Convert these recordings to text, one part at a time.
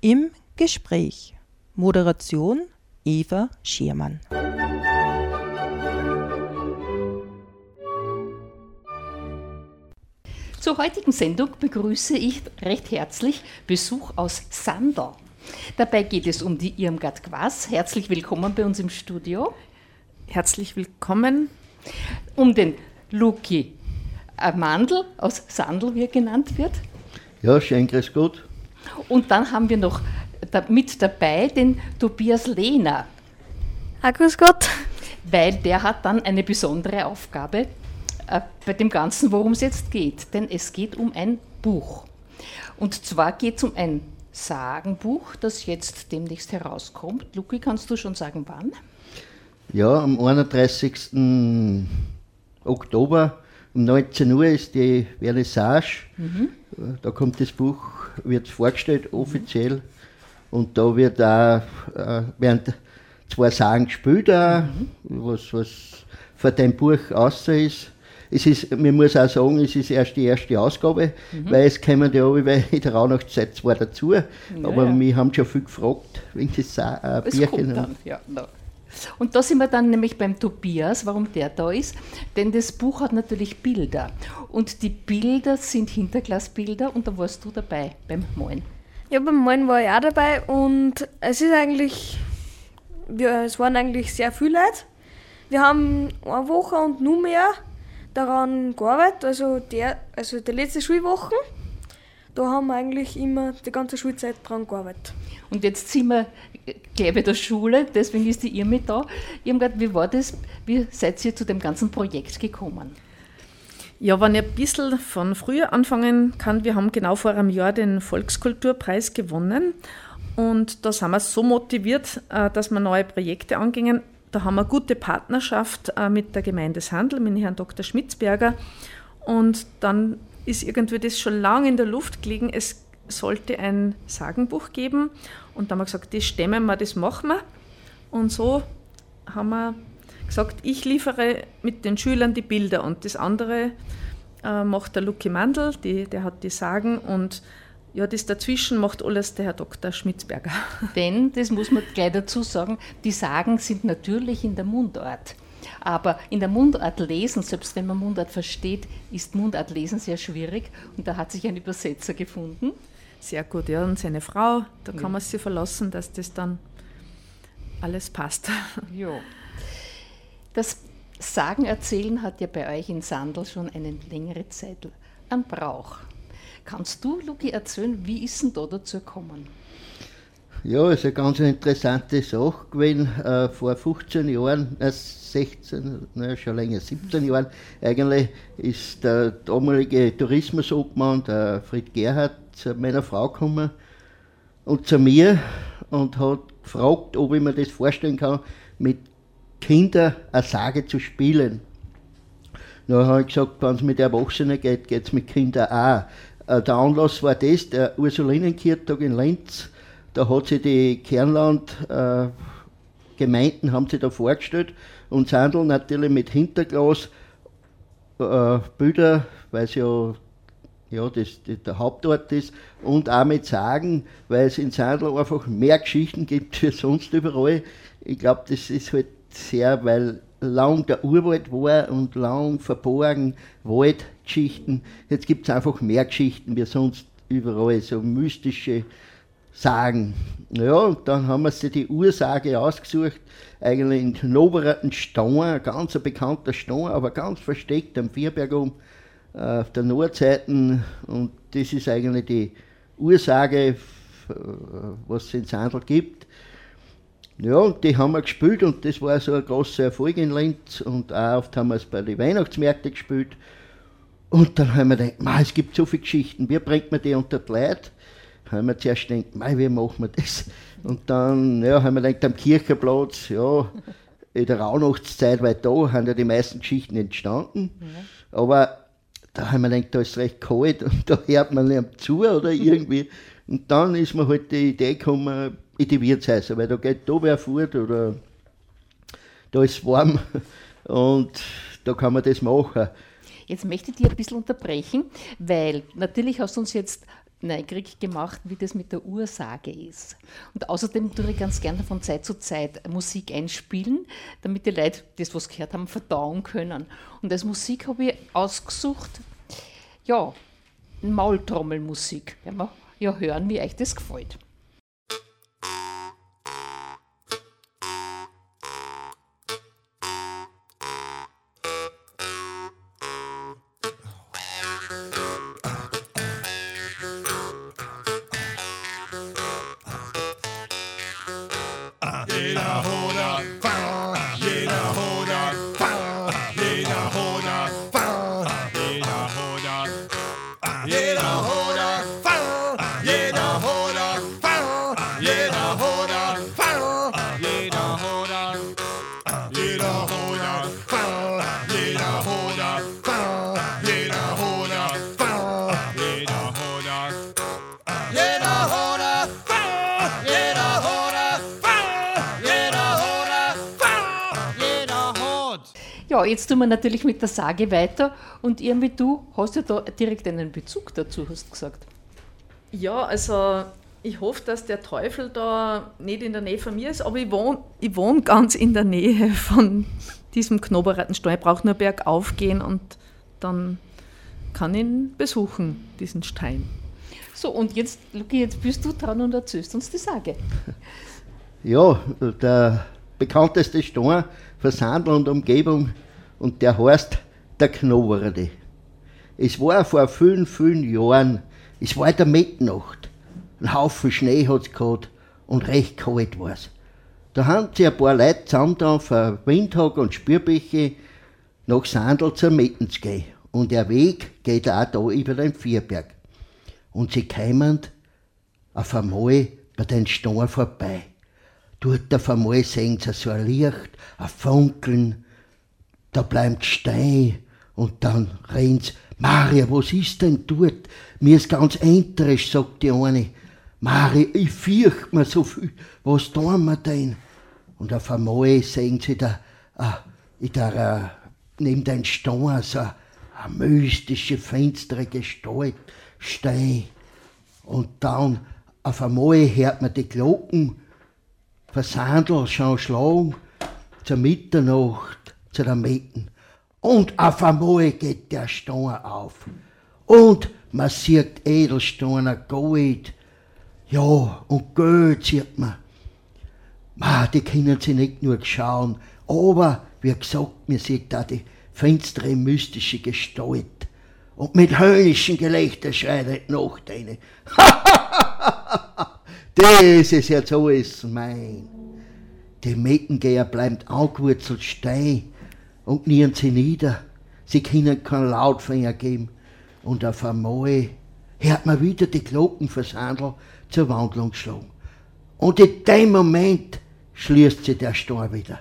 Im Gespräch. Moderation Eva Schiermann. Zur heutigen Sendung begrüße ich recht herzlich Besuch aus Sandel. Dabei geht es um die Irmgard Quass. Herzlich willkommen bei uns im Studio. Herzlich willkommen. Um den Luki Mandel aus Sandel, wie er genannt wird. Ja, schön, grüß Gott. Und dann haben wir noch mit dabei den Tobias Lehner. Ah, grüß Gott. Weil der hat dann eine besondere Aufgabe äh, bei dem Ganzen, worum es jetzt geht. Denn es geht um ein Buch. Und zwar geht es um ein Sagenbuch, das jetzt demnächst herauskommt. Luki, kannst du schon sagen, wann? Ja, am 31. Oktober um 19 Uhr ist die Vernissage. Mhm. Da kommt das Buch, wird vorgestellt, offiziell. Mhm. Und da wird auch, äh, werden zwei Sagen gespielt, auch, mhm. was, was für dein Buch außer ist es ist, man muss auch sagen, es ist erst die erste Ausgabe, mhm. weil es kommen ja alle in der Rauhnachtzeit zwar dazu, ja, aber ja. wir haben schon viel gefragt wegen des äh, Bierchen. Dann, ja, no. Und da sind wir dann nämlich beim Tobias, warum der da ist. Denn das Buch hat natürlich Bilder. Und die Bilder sind Hinterglasbilder und da warst du dabei beim Malen. Ja, beim Malen war ich auch dabei und es ist eigentlich, ja, es waren eigentlich sehr viele Leute. Wir haben eine Woche und nur mehr daran gearbeitet, also, der, also die letzte Schulwoche. Da haben wir eigentlich immer die ganze Schulzeit dran gearbeitet. Und jetzt sind wir bei der Schule, deswegen ist die ihr mit da. Irmgard, wie war das? Wie seid ihr zu dem ganzen Projekt gekommen? Ja, wenn ich ein bisschen von früher anfangen kann, wir haben genau vor einem Jahr den Volkskulturpreis gewonnen. Und da sind wir so motiviert, äh, dass wir neue Projekte angingen. Da haben wir eine gute Partnerschaft äh, mit der Gemeinde Sandl, mit Herrn Dr. Schmitzberger. Und dann ist irgendwie das schon lange in der Luft gelegen. Es sollte ein Sagenbuch geben. Und da haben wir gesagt, das stemmen wir, das machen wir. Und so haben wir gesagt, ich liefere mit den Schülern die Bilder und das andere äh, macht der Lucky Mandl, die, der hat die Sagen und ja, das dazwischen macht alles der Herr Dr. Schmitzberger. Denn, das muss man gleich dazu sagen, die Sagen sind natürlich in der Mundart. Aber in der Mundart lesen, selbst wenn man Mundart versteht, ist Mundart lesen sehr schwierig. Und da hat sich ein Übersetzer gefunden. Sehr gut, ja. Und seine Frau, da kann man sich verlassen, dass das dann alles passt. Ja. Das Sagen erzählen hat ja bei euch in Sandl schon eine längere Zeit an Brauch. Kannst du, Luki, erzählen, wie ist denn da dazu gekommen? Ja, es ist eine ganz interessante Sache gewesen. Äh, vor 15 Jahren, äh, 16, naja, schon länger, 17 Jahren eigentlich, ist der damalige Tourismusobmann, der Fried Gerhard, zu meiner Frau gekommen und zu mir und hat gefragt, ob ich mir das vorstellen kann, mit Kindern eine Sage zu spielen. Dann habe ich gesagt, wenn es mit Erwachsenen geht, geht es mit Kindern auch. Äh, der Anlass war das, der Ursulinenkirchtag in Lenz. Da hat sich die Kernland-Gemeinden äh, haben sich da vorgestellt und Sandl natürlich mit Hinterglas äh, Bilder, weil es ja, ja das, das, der Hauptort ist, und auch mit Sagen, weil es in Sandl einfach mehr Geschichten gibt als sonst überall. Ich glaube, das ist halt sehr, weil lang der Urwald war und lang verborgen Waldgeschichten. Jetzt gibt es einfach mehr Geschichten wie sonst überall, so mystische Sagen. Ja, und dann haben wir sich die Ursage ausgesucht, eigentlich in Knoberaten Stein, ein ganz bekannter Stein, aber ganz versteckt am Vierberg um, auf der Nordseite. Und das ist eigentlich die Ursage, äh, was es in Sandl gibt. Ja, und die haben wir gespielt und das war so ein großer Erfolg in Linz und auch oft haben wir es bei den Weihnachtsmärkten gespielt. Und dann haben wir gedacht, es gibt so viele Geschichten, wie bringt man die unter die Leute? haben wir zuerst gedacht, wie machen wir das? Und dann ja, haben wir gedacht, am Kirchenplatz, ja, in der Rauhnachtszeit, weil da haben ja die meisten Geschichten entstanden. Ja. Aber da haben wir gedacht, da ist recht kalt und da hört man nicht zu oder irgendwie. Und dann ist mir halt die Idee gekommen, in die Wirtshäuser, weil da geht da wer fort oder da ist warm und da kann man das machen. Jetzt möchte ich dich ein bisschen unterbrechen, weil natürlich hast du uns jetzt neugierig gemacht, wie das mit der Ursage ist. Und außerdem tue ich ganz gerne von Zeit zu Zeit Musik einspielen, damit die Leute das, was gehört haben, verdauen können. Und als Musik habe ich ausgesucht, ja, Maultrommelmusik. Werden wir ja hören, wie euch das gefällt. Jetzt tun wir natürlich mit der Sage weiter und irgendwie du hast ja da direkt einen Bezug dazu, hast du gesagt. Ja, also ich hoffe, dass der Teufel da nicht in der Nähe von mir ist, aber ich wohne ich wohn ganz in der Nähe von diesem Knoberattenstein. Ich brauche nur bergauf gehen und dann kann ich ihn besuchen, diesen Stein. So, und jetzt, Luki, jetzt bist du dran und erzählst uns die Sage. Ja, der bekannteste Stein für Sandl und Umgebung und der heißt der Knoberde. Es war vor vielen, vielen Jahren, es war der Mitternacht. Ein Haufen Schnee hat es gehabt und recht kalt war es. Da haben sich ein paar Leute zusammen da für Windhag und Spürbäche nach Sandl zur Mitten zu gehen. Und der Weg geht auch da über den Vierberg. Und sie kämen auf einmal bei den Steinen vorbei. Dort auf einmal sehen sie so ein Licht, ein Funkeln, da bleibt stehen und dann rennt Maria, was ist denn dort? Mir ist ganz enterisch, sagt die eine. Maria, ich fürchte mir so viel, was tun wir denn? Und auf einmal sehen sie da, ah, in der, äh, neben den Stein so eine mystische, finstere Gestalt stehen. Und dann auf einmal hört man die Glocken versandelt schon schlagen zur Mitternacht zu der Mitten. Und auf einmal geht der Stein auf. Und man sieht Edelsteine, Gold. Ja, und Geld sieht man. Ma, die können sie nicht nur schauen, aber wie gesagt, mir sieht da die finstere, mystische Gestalt. Und mit höhnischen Gelächter schreit noch deine. das ist jetzt alles mein. Die Mettengeher bleibt angewurzelt stehen und knieren sie nieder. Sie können keinen Lautfinger geben. Und auf einmal hört man wieder die Glocken fürs zur Wandlung schlagen. Und in dem Moment schließt sich der Stein wieder.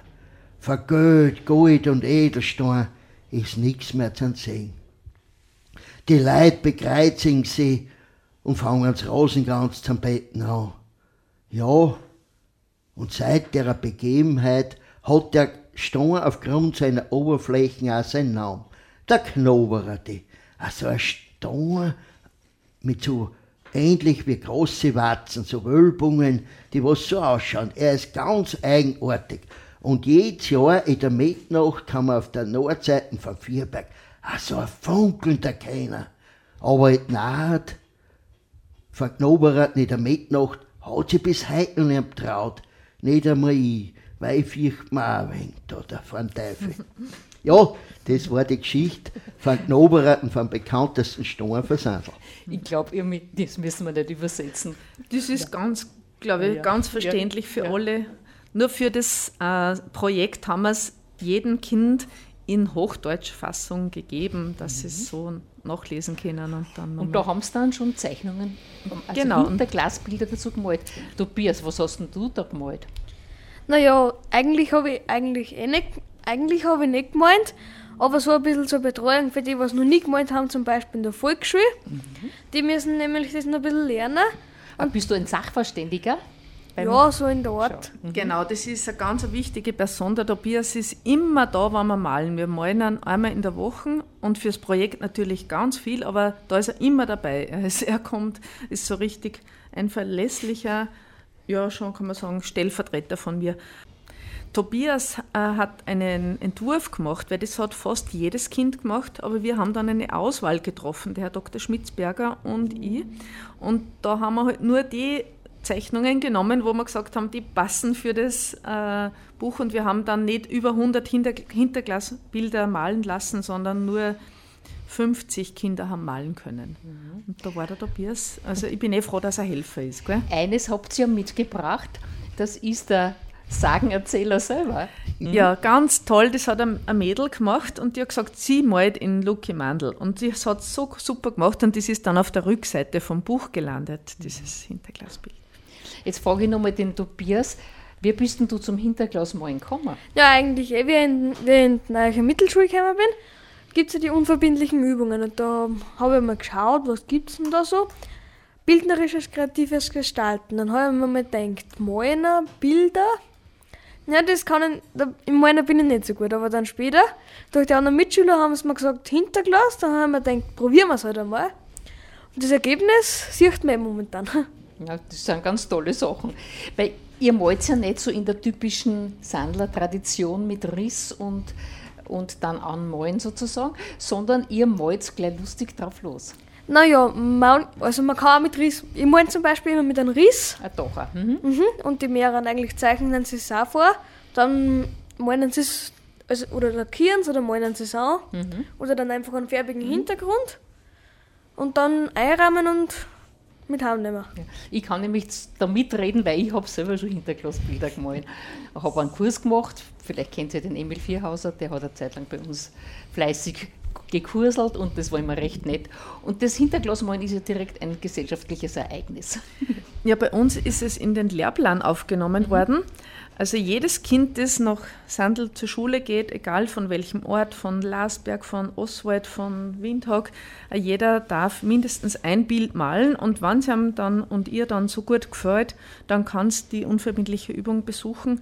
Für Geld, Gold und Edelstein ist nichts mehr zu sehen. Die Leute bekreuzigen sie und fangen das Rosenkranz zum Betten an. Ja, und seit der Begebenheit hat der Stein aufgrund seiner Oberflächen auch seinen Namen. Der Knobererte. Also ein Stein mit so ähnlich wie große Watzen, so Wölbungen, die was so ausschauen. Er ist ganz eigenartig. Und jedes Jahr in der Mitternacht kann man auf der Nordseite von Vierberg also ein funkelnder keiner. Aber in Naht von Knoberrat in der Mitternacht hat sie bis heute noch nicht traut. Nicht einmal ich weil ich fürchte mir auch ein wenig da, vor dem Teufel. ja, das war die Geschichte von Knoberer und vom bekanntesten Steinversandel. Ich glaube, das müssen wir nicht übersetzen. Das ist ja. ganz, glaube ich, ja. ganz verständlich für alle. Nur für das äh, Projekt haben wir es jedem Kind in Hochdeutschfassung gegeben, dass mhm. sie es so nachlesen können. Und, dann und da haben sie dann schon Zeichnungen, also genau. und Glasbilder dazu gemalt. Tobias, was hast denn du da gemalt? Naja, eigentlich habe ich eigentlich eh nicht, eigentlich habe ich nicht gemeint, aber so ein bisschen zur Betreuung für die, was noch nie gemeint haben, zum Beispiel in der Volksschule. Mhm. Die müssen nämlich das noch ein bisschen lernen. Und bist du ein Sachverständiger? Ja, so in der Art. Mhm. Genau, das ist eine ganz wichtige Person. Der Tobias ist immer da, wenn wir malen. Wir malen einmal in der Woche und fürs Projekt natürlich ganz viel, aber da ist er immer dabei. Also er kommt, ist so richtig ein verlässlicher, ja, schon kann man sagen, Stellvertreter von mir. Tobias äh, hat einen Entwurf gemacht, weil das hat fast jedes Kind gemacht, aber wir haben dann eine Auswahl getroffen, der Herr Dr. Schmitzberger und ich. Und da haben wir halt nur die Zeichnungen genommen, wo wir gesagt haben, die passen für das äh, Buch und wir haben dann nicht über 100 Hinter Hinterglasbilder malen lassen, sondern nur 50 Kinder haben malen können. Mhm. Und da war der Tobias, also ich bin eh froh, dass er Helfer ist. Gell? Eines habt ihr ja mitgebracht, das ist der Sagenerzähler selber. Mhm. Ja, ganz toll. Das hat ein, Mädel gemacht und die hat gesagt, sie malt in Lucky Mandel. Und sie hat so super gemacht und das ist dann auf der Rückseite vom Buch gelandet, dieses Hinterglasbild. Jetzt frage ich nochmal den Tobias, wie bist denn du zum Hinterglasmalen gekommen? Ja, eigentlich, eh, wie ich in, wie in die Mittelschule gekommen bin, gibt es ja die unverbindlichen Übungen. Und da habe ich mal geschaut, was gibt es denn da so. Bildnerisches, kreatives Gestalten. Dann habe ich mir mal gedacht, malen, Bilder. Ja, das kann ich, im Malen bin ich nicht so gut, aber dann später, durch die anderen Mitschüler haben sie mir gesagt, Hinterglas, dann habe ich mir gedacht, probieren wir es halt einmal. Und das Ergebnis sieht man momentan. Ja, das sind ganz tolle Sachen. Weil ihr malt ja nicht so in der typischen Sandler-Tradition mit Riss und, und dann anmalen sozusagen, sondern ihr malt gleich lustig drauf los. Naja, man, also man kann auch mit Riss, ich male zum Beispiel immer mit einem Riss. Ah, doch. Mhm. Mhm, und die mehreren eigentlich zeichnen sie es auch vor. Dann malen sie es, also, oder lackieren sie oder malen sie es an. Mhm. Oder dann einfach einen farbigen mhm. Hintergrund. Und dann einrahmen und mit Heimnehmen. Ja. Ich kann nämlich da mitreden, weil ich habe selber schon Hinterglasbilder gemalt. Ich habe einen Kurs gemacht, vielleicht kennt ihr den Emil Vierhauser, der hat eine Zeit lang bei uns fleißig gekurselt und das war immer recht nett. Und das Hinterglasmalen ist ja direkt ein gesellschaftliches Ereignis. Ja, bei uns ist es in den Lehrplan aufgenommen mhm. worden. Also jedes Kind, das nach Sandl zur Schule geht, egal von welchem Ort, von Lasberg, von Oswald, von Windhoek, äh, jeder darf mindestens ein Bild malen und wenn es ihm dann und ihr dann so gut gefällt, dann kannst die unverbindliche Übung besuchen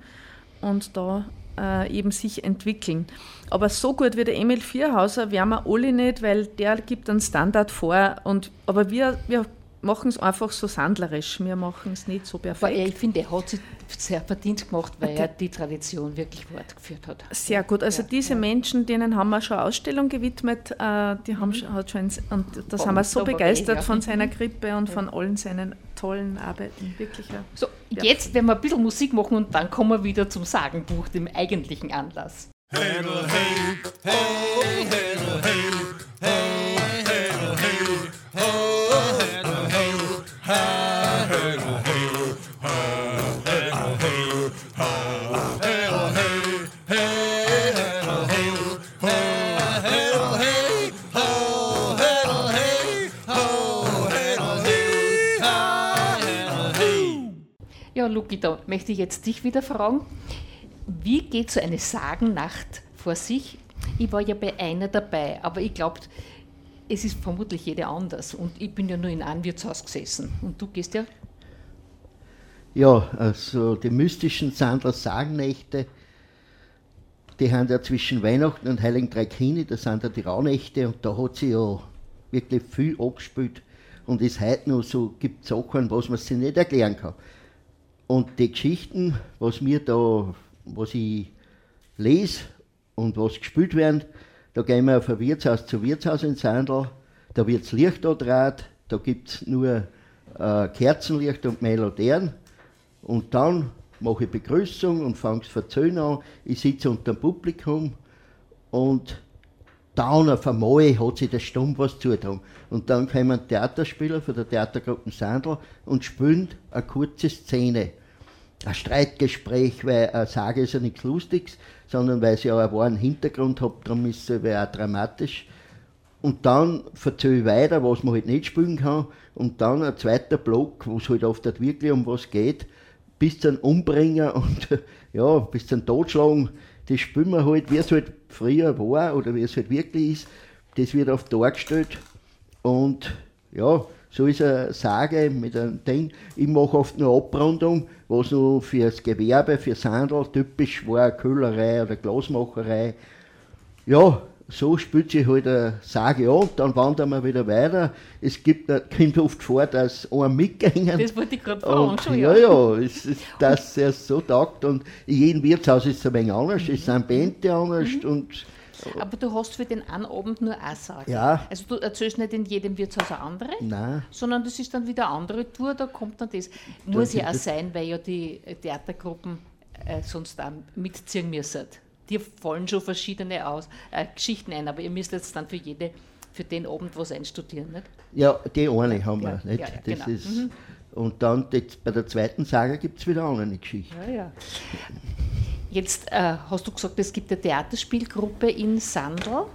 und da äh, eben sich entwickeln. Aber so gut wie der Emil Vierhauser wären wir alle nicht, weil der gibt einen Standard vor. Und, aber wir, wir machen es einfach so sandlerisch. Wir machen es nicht so perfekt. Aber ich finde, er hat sich sehr verdient gemacht, weil okay. er die Tradition wirklich fortgeführt hat. Sehr gut. Also ja, diese ja. Menschen, denen haben wir schon eine Ausstellung gewidmet. Äh, die haben mhm. hat schon, und das haben wir so begeistert ja. von seiner Grippe und von allen seinen tollen Arbeiten. Wirklich. So, jetzt werden wir ein bisschen Musik machen und dann kommen wir wieder zum Sagenbuch, dem eigentlichen Anlass. Hey, hey, hey, hey, Da möchte ich jetzt dich wieder fragen. Wie geht so eine Sagennacht vor sich? Ich war ja bei einer dabei, aber ich glaube, es ist vermutlich jede anders. Und ich bin ja nur in einem Wirtshaus gesessen. Und du gehst ja? Ja, also die mystischen Sandler Sagennächte, die haben ja zwischen Weihnachten und Heiligen Drei Kini, das sind ja die Rauhnächte, und da hat sie ja wirklich viel abgespielt. Und es heute noch so gibt Sachen, was man sich nicht erklären kann. Und die Geschichten, was mir da, was ich lese und was gespielt werden, da gehen wir von Wirtshaus zu Wirtshaus in Sandl, da wird das Licht draht, da gibt es nur äh, Kerzenlicht und Melodien. Und dann mache ich Begrüßung und fange es verzöhnen an. Ich sitze unter dem Publikum und dann auf einmal hat sich der Stumm was zugetan. Und dann kommen Theaterspieler von der Theatergruppe Sandl und spielen eine kurze Szene ein Streitgespräch, weil eine Sage ist ja nichts Lustiges, sondern weil sie auch einen wahren Auch dramatisch. Und dann erzähle ich weiter, was man halt nicht spielen kann. Und dann ein zweiter Block, wo es halt oft wirklich um was geht, bis zum Umbringen und ja, bis zum Totschlagen. Das spielen wir halt, wie es halt früher war oder wie es halt wirklich ist. Das wird oft dargestellt. Und ja, so ist eine Sage mit einem Ding. Ich mache oft nur Abrundung, was nur fürs Gewerbe, fürs Handel typisch war, Köhlerei oder Glasmacherei. Ja, so spielt sich halt eine Sage an, dann wandern wir wieder weiter. Es gibt, kommt oft vor, dass einer mitgängen. Das wollte ich gerade fragen, und, schon, ja. ja. Ja, es ist, dass er so taugt. Und in jedem Wirtshaus ist es ein wenig anders, es sind Bände anders und Aber du hast für den einen Abend nur eine Sage. Ja. Also du erzählst nicht in jedem Wirtshaus eine andere, nein. sondern das ist dann wieder eine andere Tour, da kommt dann das. Muss ja auch das- sein, weil ja die Theatergruppen äh, sonst auch mitziehen müssen. Dir fallen schon verschiedene aus, äh, Geschichten ein, aber ihr müsst jetzt dann für jede, für den Abend was einstudieren, nicht? Ja, die eine haben wir, Ja, nicht? ja, ja, das genau. ist, Und dann jetzt bei der zweiten Sage gibt es wieder eine andere Geschichte. Ja, ja. Jetzt äh, hast du gesagt, es gibt eine Theaterspielgruppe in Sandl.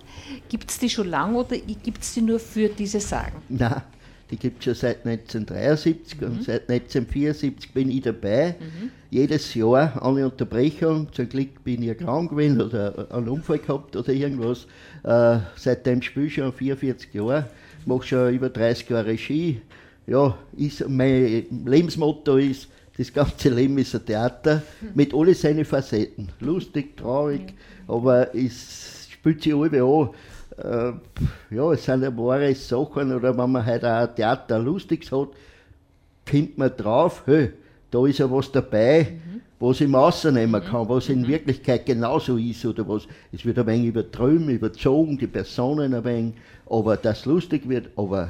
Gibt es die schon lange oder gibt es die nur für diese Sagen? Nein, die gibt es schon seit 1973 Mhm. und seit 1974 bin ich dabei. Jedes Jahr eine Unterbrechung. Zum Glück bin ich krank gewesen oder einen Unfall gehabt oder irgendwas. Äh, seitdem spiele ich schon 44 Jahre, mache schon über 30 Jahre Regie. Ja, ist, mein Lebensmotto ist, das ganze Leben ist ein Theater mit all seinen Facetten. Lustig, traurig, aber es spielt sich alle an. Äh, ja, es sind ja wahre Sachen, oder wenn man halt auch ein Theater Lustiges hat, kommt man drauf, hey, da ist ja was dabei, was ich rausnehmen kann, was in Wirklichkeit genauso ist, oder was, es wird ein wenig übertrieben, überzogen, die Personen ein wenig, aber das lustig wird, aber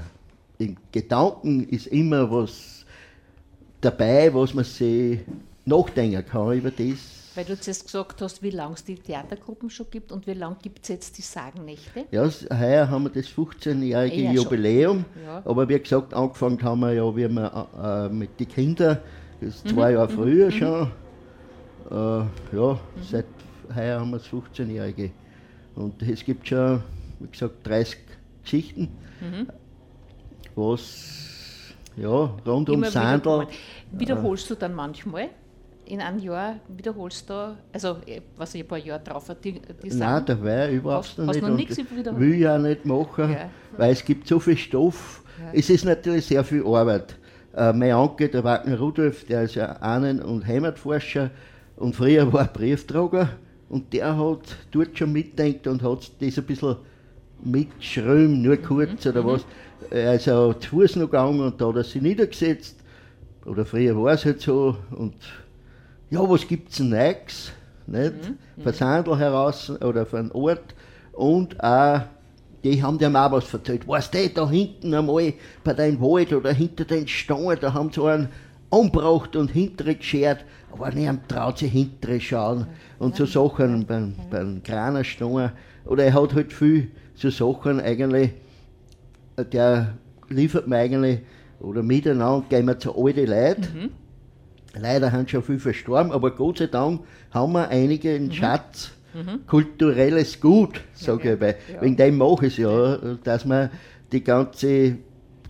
im Gedanken ist immer was dabei, was man sich nachdenken kann über das. Weil du zuerst gesagt hast, wie lange es die Theatergruppen schon gibt und wie lange gibt es jetzt die Sagennächte? Ja, heuer haben wir das 15-jährige Ja. Jubiläum, Ja. aber wie gesagt, angefangen haben wir ja wie wir, äh, mit den Kindern, das ist Mhm. zwei Jahre früher schon. Äh, ja, seit heuer haben wir das 15-jährige. Und es gibt schon, wie gesagt, 30 Geschichten, Mhm. was ja, rund um Sandl. kommen. Wiederholst du dann manchmal? In einem Jahr wiederholst du, also äh, was ich ein paar Jahre drauf hat, die, die Nein, Sagen? dabei überhaupt Hast- noch hast nicht. noch und nichts wiederholt? Will ich auch nicht machen, Ja. weil es gibt so viel Stoff. Es ist natürlich sehr viel Arbeit. Äh, mein Onkel, der Wagner Rudolf, der ist ja Ahnen- und Heimatforscher und früher war er Briefträger und der hat dort schon mitdenkt und hat das ein bisschen mitgeschrieben, nur kurz oder was. Er ist auch zu Fuß noch gegangen und da hat er sich niedergesetzt. Oder früher war es halt so. Und ja, was gibt es denn Neues? Nicht? Von Sandl heraus oder von Ort. Und auch, die haben dir auch was erzählt. Weißt du, da hinten einmal bei deinem Wald oder hinter den Steinen, da haben sie einen umgebracht und hintere geschert. Aber niemand traut sich hintere schauen. Und so Sachen beim, beim Kranerstein. Oder er hat halt viel so Sachen eigentlich, der liefert mir eigentlich, oder miteinander gehen wir zu alten Leuten. Leider haben schon viele verstorben, aber Gott sei Dank haben wir einige einen Schatz. Kulturelles Gut, sage ich, weil wegen dem mache ich es ja, dass man die ganze,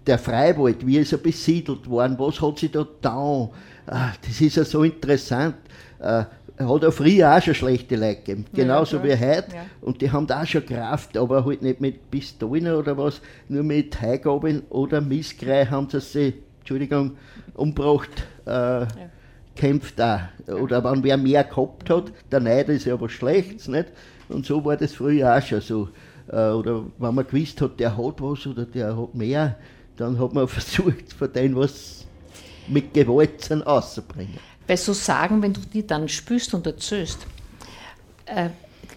der Freiwald, wie ist er besiedelt worden, was hat sich da getan, ah, das ist ja so interessant. Hat auch früher auch schon schlechte Leute gegeben, genauso wie heute. Ja. Und die haben da auch schon Kraft, aber halt nicht mit Pistolen oder was, nur mit Heugabeln oder Missgrei haben sie sich, Entschuldigung, umgebracht, äh, kämpft auch. Oder wenn wer mehr gehabt hat, der Neid ist ja was Schlechtes, nicht? Und so war das früher auch schon so. Äh, oder wenn man gewusst hat, der hat was oder der hat mehr, dann hat man versucht, von denen was mit Gewalt auszubringen. Bei so Sagen, wenn du die dann spürst und erzählst, äh,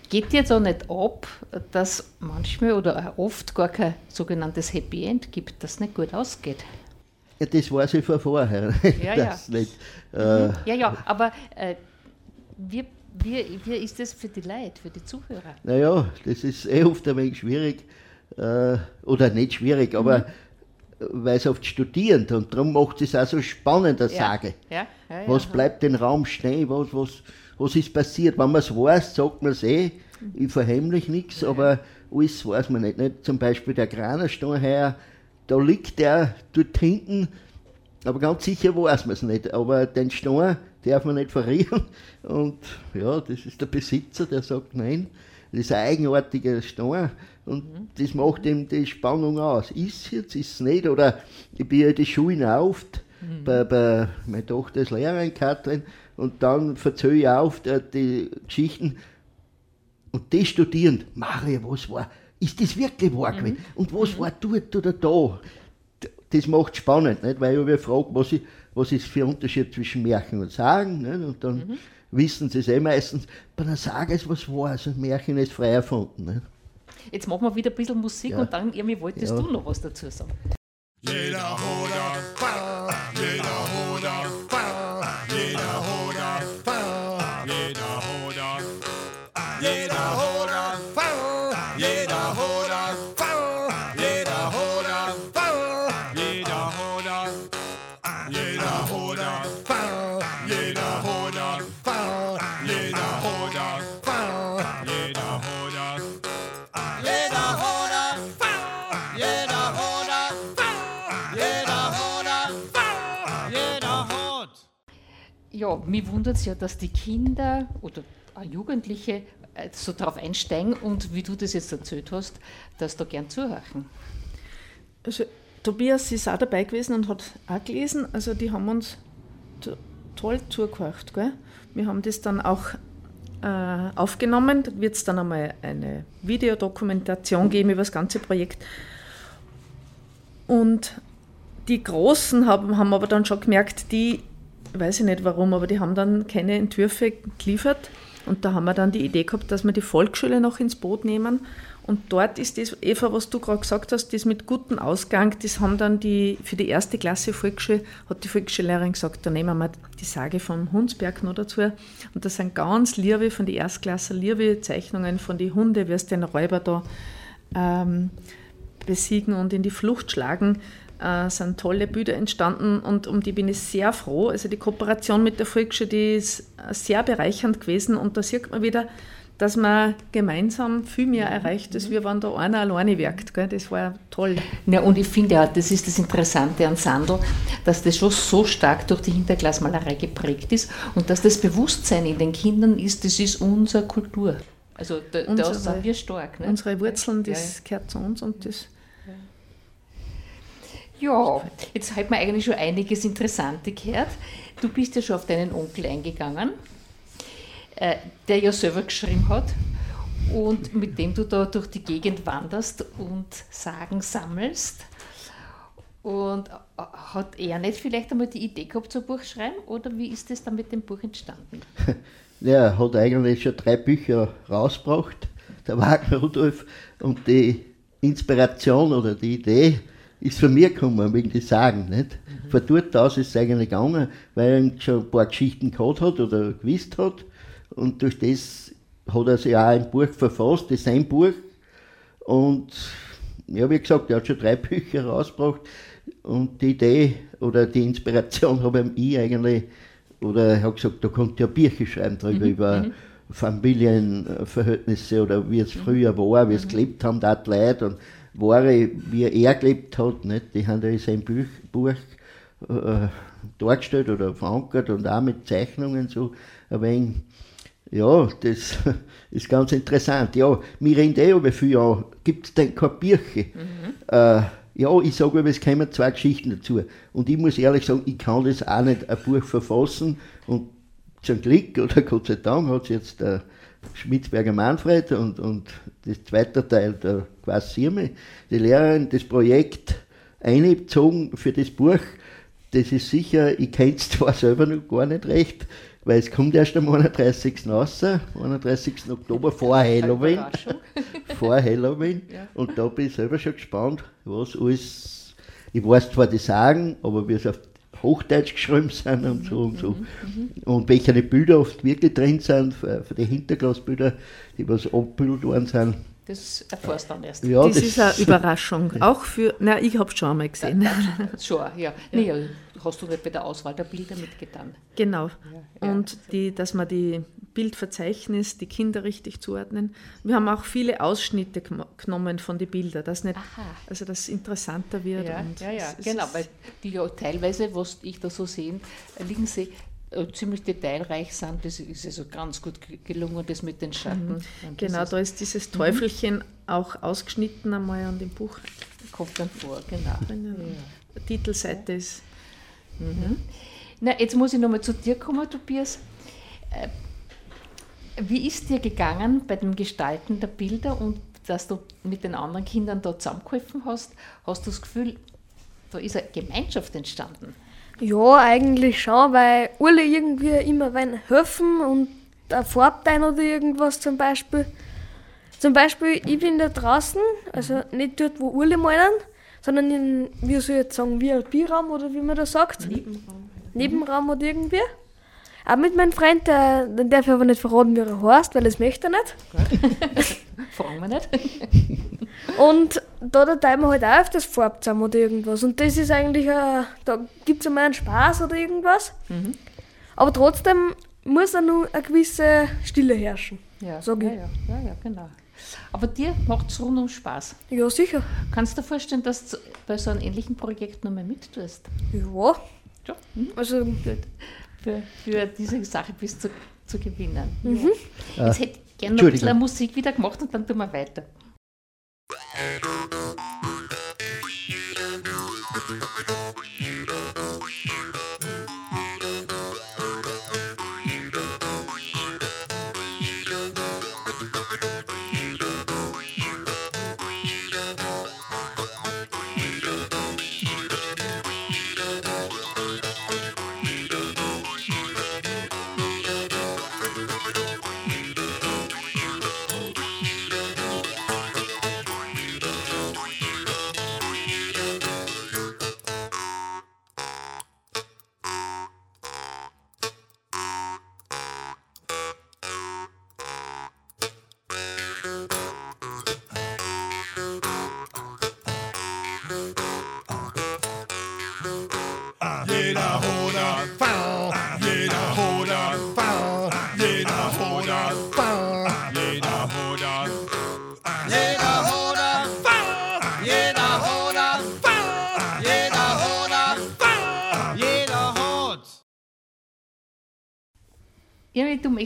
geht dir da nicht ab, dass manchmal oder oft gar kein sogenanntes Happy End gibt, das nicht gut ausgeht? Ja, das weiß ich von vorher. Ja, das Nicht, äh, Ja, ja, aber äh, wie, wie, wie ist das für die Leute, für die Zuhörer? Naja, das ist eh oft ein wenig schwierig. Äh, oder nicht schwierig, aber weil sie oft studieren und darum macht es auch so spannend, eine Sage. Ja, ja, ja. Was bleibt im Raum stehen? Was, was, was ist passiert? Wenn man es weiß, sagt man es eh. Ich verheimlich nichts, aber alles weiß man nicht. nicht? Zum Beispiel der Kranerstein her, da liegt der dort hinten, aber ganz sicher weiß man es nicht. Aber den Stein darf man nicht verrieren. Und ja, das ist der Besitzer, der sagt nein. Das ist ein eigenartiger Stein und mhm. das macht eben die Spannung aus. Ist es jetzt, ist es nicht? Oder ich bin ja die Schulen auf, mhm. bei, bei meiner Tochter ist Lehrerin Katrin und dann verzähle ich auf die, die Geschichten und die studieren. Maria, was war? Ist das wirklich wahr mhm. gewesen? Und was mhm. war dort oder da? Das macht spannend, nicht? weil ich habe gefragt, was, ich, was ist für Unterschied zwischen Märchen und Sagen. Nicht? Und dann mhm. wissen sie es eh meistens. Bei einer Sage ist was wahr, also Märchen ist frei erfunden. Nicht? Jetzt machen wir wieder ein bisschen Musik ja. und dann irgendwie wolltest ja. du noch was dazu sagen. Jeder Hoder, jeder ja, mich wundert es ja, dass die Kinder oder Jugendliche äh, so darauf einsteigen und wie du das jetzt erzählt hast, dass da gern zuhören. Also Tobias ist auch dabei gewesen und hat auch gelesen. Also die haben uns toll zugehört. Gell? Wir haben das dann auch äh, aufgenommen. Da wird es dann einmal eine Videodokumentation geben über das ganze Projekt. Und die Großen haben, haben aber dann schon gemerkt, die weiß ich nicht warum, aber die haben dann keine Entwürfe geliefert. Und da haben wir dann die Idee gehabt, dass wir die Volksschule noch ins Boot nehmen. Und dort ist das, Eva, was du gerade gesagt hast, das mit gutem Ausgang, das haben dann die, für die erste Klasse Volksschule, hat die Volksschullehrerin gesagt, da nehmen wir die Sage vom Hunsberg noch dazu. Und das sind ganz liebe von den Erstklasse, liebe Zeichnungen von den Hunde, wie es den Räuber da ähm, besiegen und in die Flucht schlagen äh, sind tolle Bilder entstanden und um die bin ich sehr froh. Also die Kooperation mit der Volksschule, die ist sehr bereichernd gewesen und da sieht man wieder, dass man gemeinsam viel mehr erreicht, als wir, wenn da einer alleine wirkt. Gell? Das war toll. Ja, und ich finde ja, das ist das Interessante an Sandl, dass das schon so stark durch die Hinterglasmalerei geprägt ist und dass das Bewusstsein in den Kindern ist, das ist unsere Kultur. Also da, unsere, da sind wir stark. Ne? Unsere Wurzeln, das ja. gehört zu uns und das ja, jetzt hat man eigentlich schon einiges Interessante gehört. Du bist ja schon auf deinen Onkel eingegangen, äh, der ja selber geschrieben hat und mit dem du da durch die Gegend wanderst und Sagen sammelst. Und äh, hat er nicht vielleicht einmal die Idee gehabt, so ein Buch schreiben oder wie ist das dann mit dem Buch entstanden? Ja, er hat eigentlich schon drei Bücher rausgebracht, der Wagner Rudolf, und die Inspiration oder die Idee, ist von mir gekommen, wegen die Sagen. Nicht? Mhm. Von dort aus ist es eigentlich gegangen, weil er schon ein paar Geschichten gehabt hat oder gewusst hat. Und durch das hat er sich auch ein Buch verfasst, das ist sein Buch. Und ja, wie gesagt, er hat schon drei Bücher rausgebracht. Und die Idee oder die Inspiration habe ich eigentlich, oder er hat gesagt, da konnte ja Bücher schreiben darüber, mhm. über mhm. Familienverhältnisse oder wie es früher war, wie es mhm. gelebt haben, da die Leute. Und Ware, wie er gelebt hat, nicht? die haben da in seinem Buch, Buch äh, dargestellt oder verankert und auch mit Zeichnungen so ein wenig. Ja, das ist ganz interessant. Ja, wir reden eh über viele Jahre, gibt es denn keine Bücher? Mhm. Äh, ja, ich sage aber, es kommen zwei Geschichten dazu. Und ich muss ehrlich sagen, ich kann das auch nicht ein Buch verfassen. Und zum Glück, oder Gott sei Dank, hat es jetzt der Schmitzberger Manfred und, und das zweite Teil der Quasirme, die Lehrerin, das Projekt eingezogen für das Buch. Das ist sicher, ich kenne es zwar selber noch gar nicht recht, weil es kommt erst am 31. raus, 31. Oktober vor Halloween. vor Halloween. Ja. Und da bin ich selber schon gespannt, was alles. Ich weiß zwar die Sagen, aber wie es auf Hochdeutsch geschrieben sind und so und so. Mhm. Und welche Bilder oft wirklich drin sind, für, für die Hinterglasbilder, die was abgebildet worden sind. Das erfährst du dann erst. Ja, das, das, ist eine Überraschung. Auch für, na, ich habe es schon einmal gesehen. Schon, ja. Nee, hast du nicht bei der Auswahl der Bilder mitgetan. Genau. Ja, und die, dass man die Bildverzeichnis, die Kinder richtig zuordnen. Wir haben auch viele Ausschnitte genommen von den Bildern, dass nicht, also das interessanter wird. Ja, ja, ja genau, weil die ja teilweise, was ich da so sehe, liegen sie ziemlich detailreich sind. Das ist also ganz gut ge- gelungen, das mit den Schatten. Das Genau, da ist dieses Teufelchen auch ausgeschnitten einmal an dem Buch. kommt dann vor, genau. Die Titelseite ist. Na, jetzt muss ich nochmal zu dir kommen, Tobias. Äh, Wie ist dir gegangen bei dem Gestalten der Bilder und dass du mit den anderen Kindern da zusammengeholfen hast? Hast du das Gefühl, da ist eine Gemeinschaft entstanden? Ja, eigentlich schon, weil alle irgendwie immer wollen helfen und ein oder irgendwas zum Beispiel. Zum Beispiel, ich bin da draußen, also nicht dort, wo alle malen, sondern in, wie soll ich jetzt sagen, VIP-Raum oder wie man das sagt. Nebenraum. Nebenraum oder irgendwie. Auch mit meinem Freund, der, den darf ich aber nicht verraten, wie er heißt, weil das möchte er nicht. Fragen wir nicht. Und da, da teilen wir halt auch öfters Farbe zusammen oder irgendwas. Und das ist eigentlich, ein, da gibt es einmal einen Spaß oder irgendwas. Aber trotzdem muss auch nur eine gewisse Stille herrschen. Ja, Sag ja, ich. ja, ja, ja, genau. Aber dir macht es rundum Spaß. Ja, sicher. Kannst du dir vorstellen, dass du bei so einem ähnlichen Projekt nochmal mittust? Ja. Ja. Mhm. Also, Gut. Für, für diese Sache bis zu, zu gewinnen. Mhm. Ja. Jetzt hätte ich gerne noch ein bisschen. Musik wieder gemacht und dann tun wir weiter. Jeder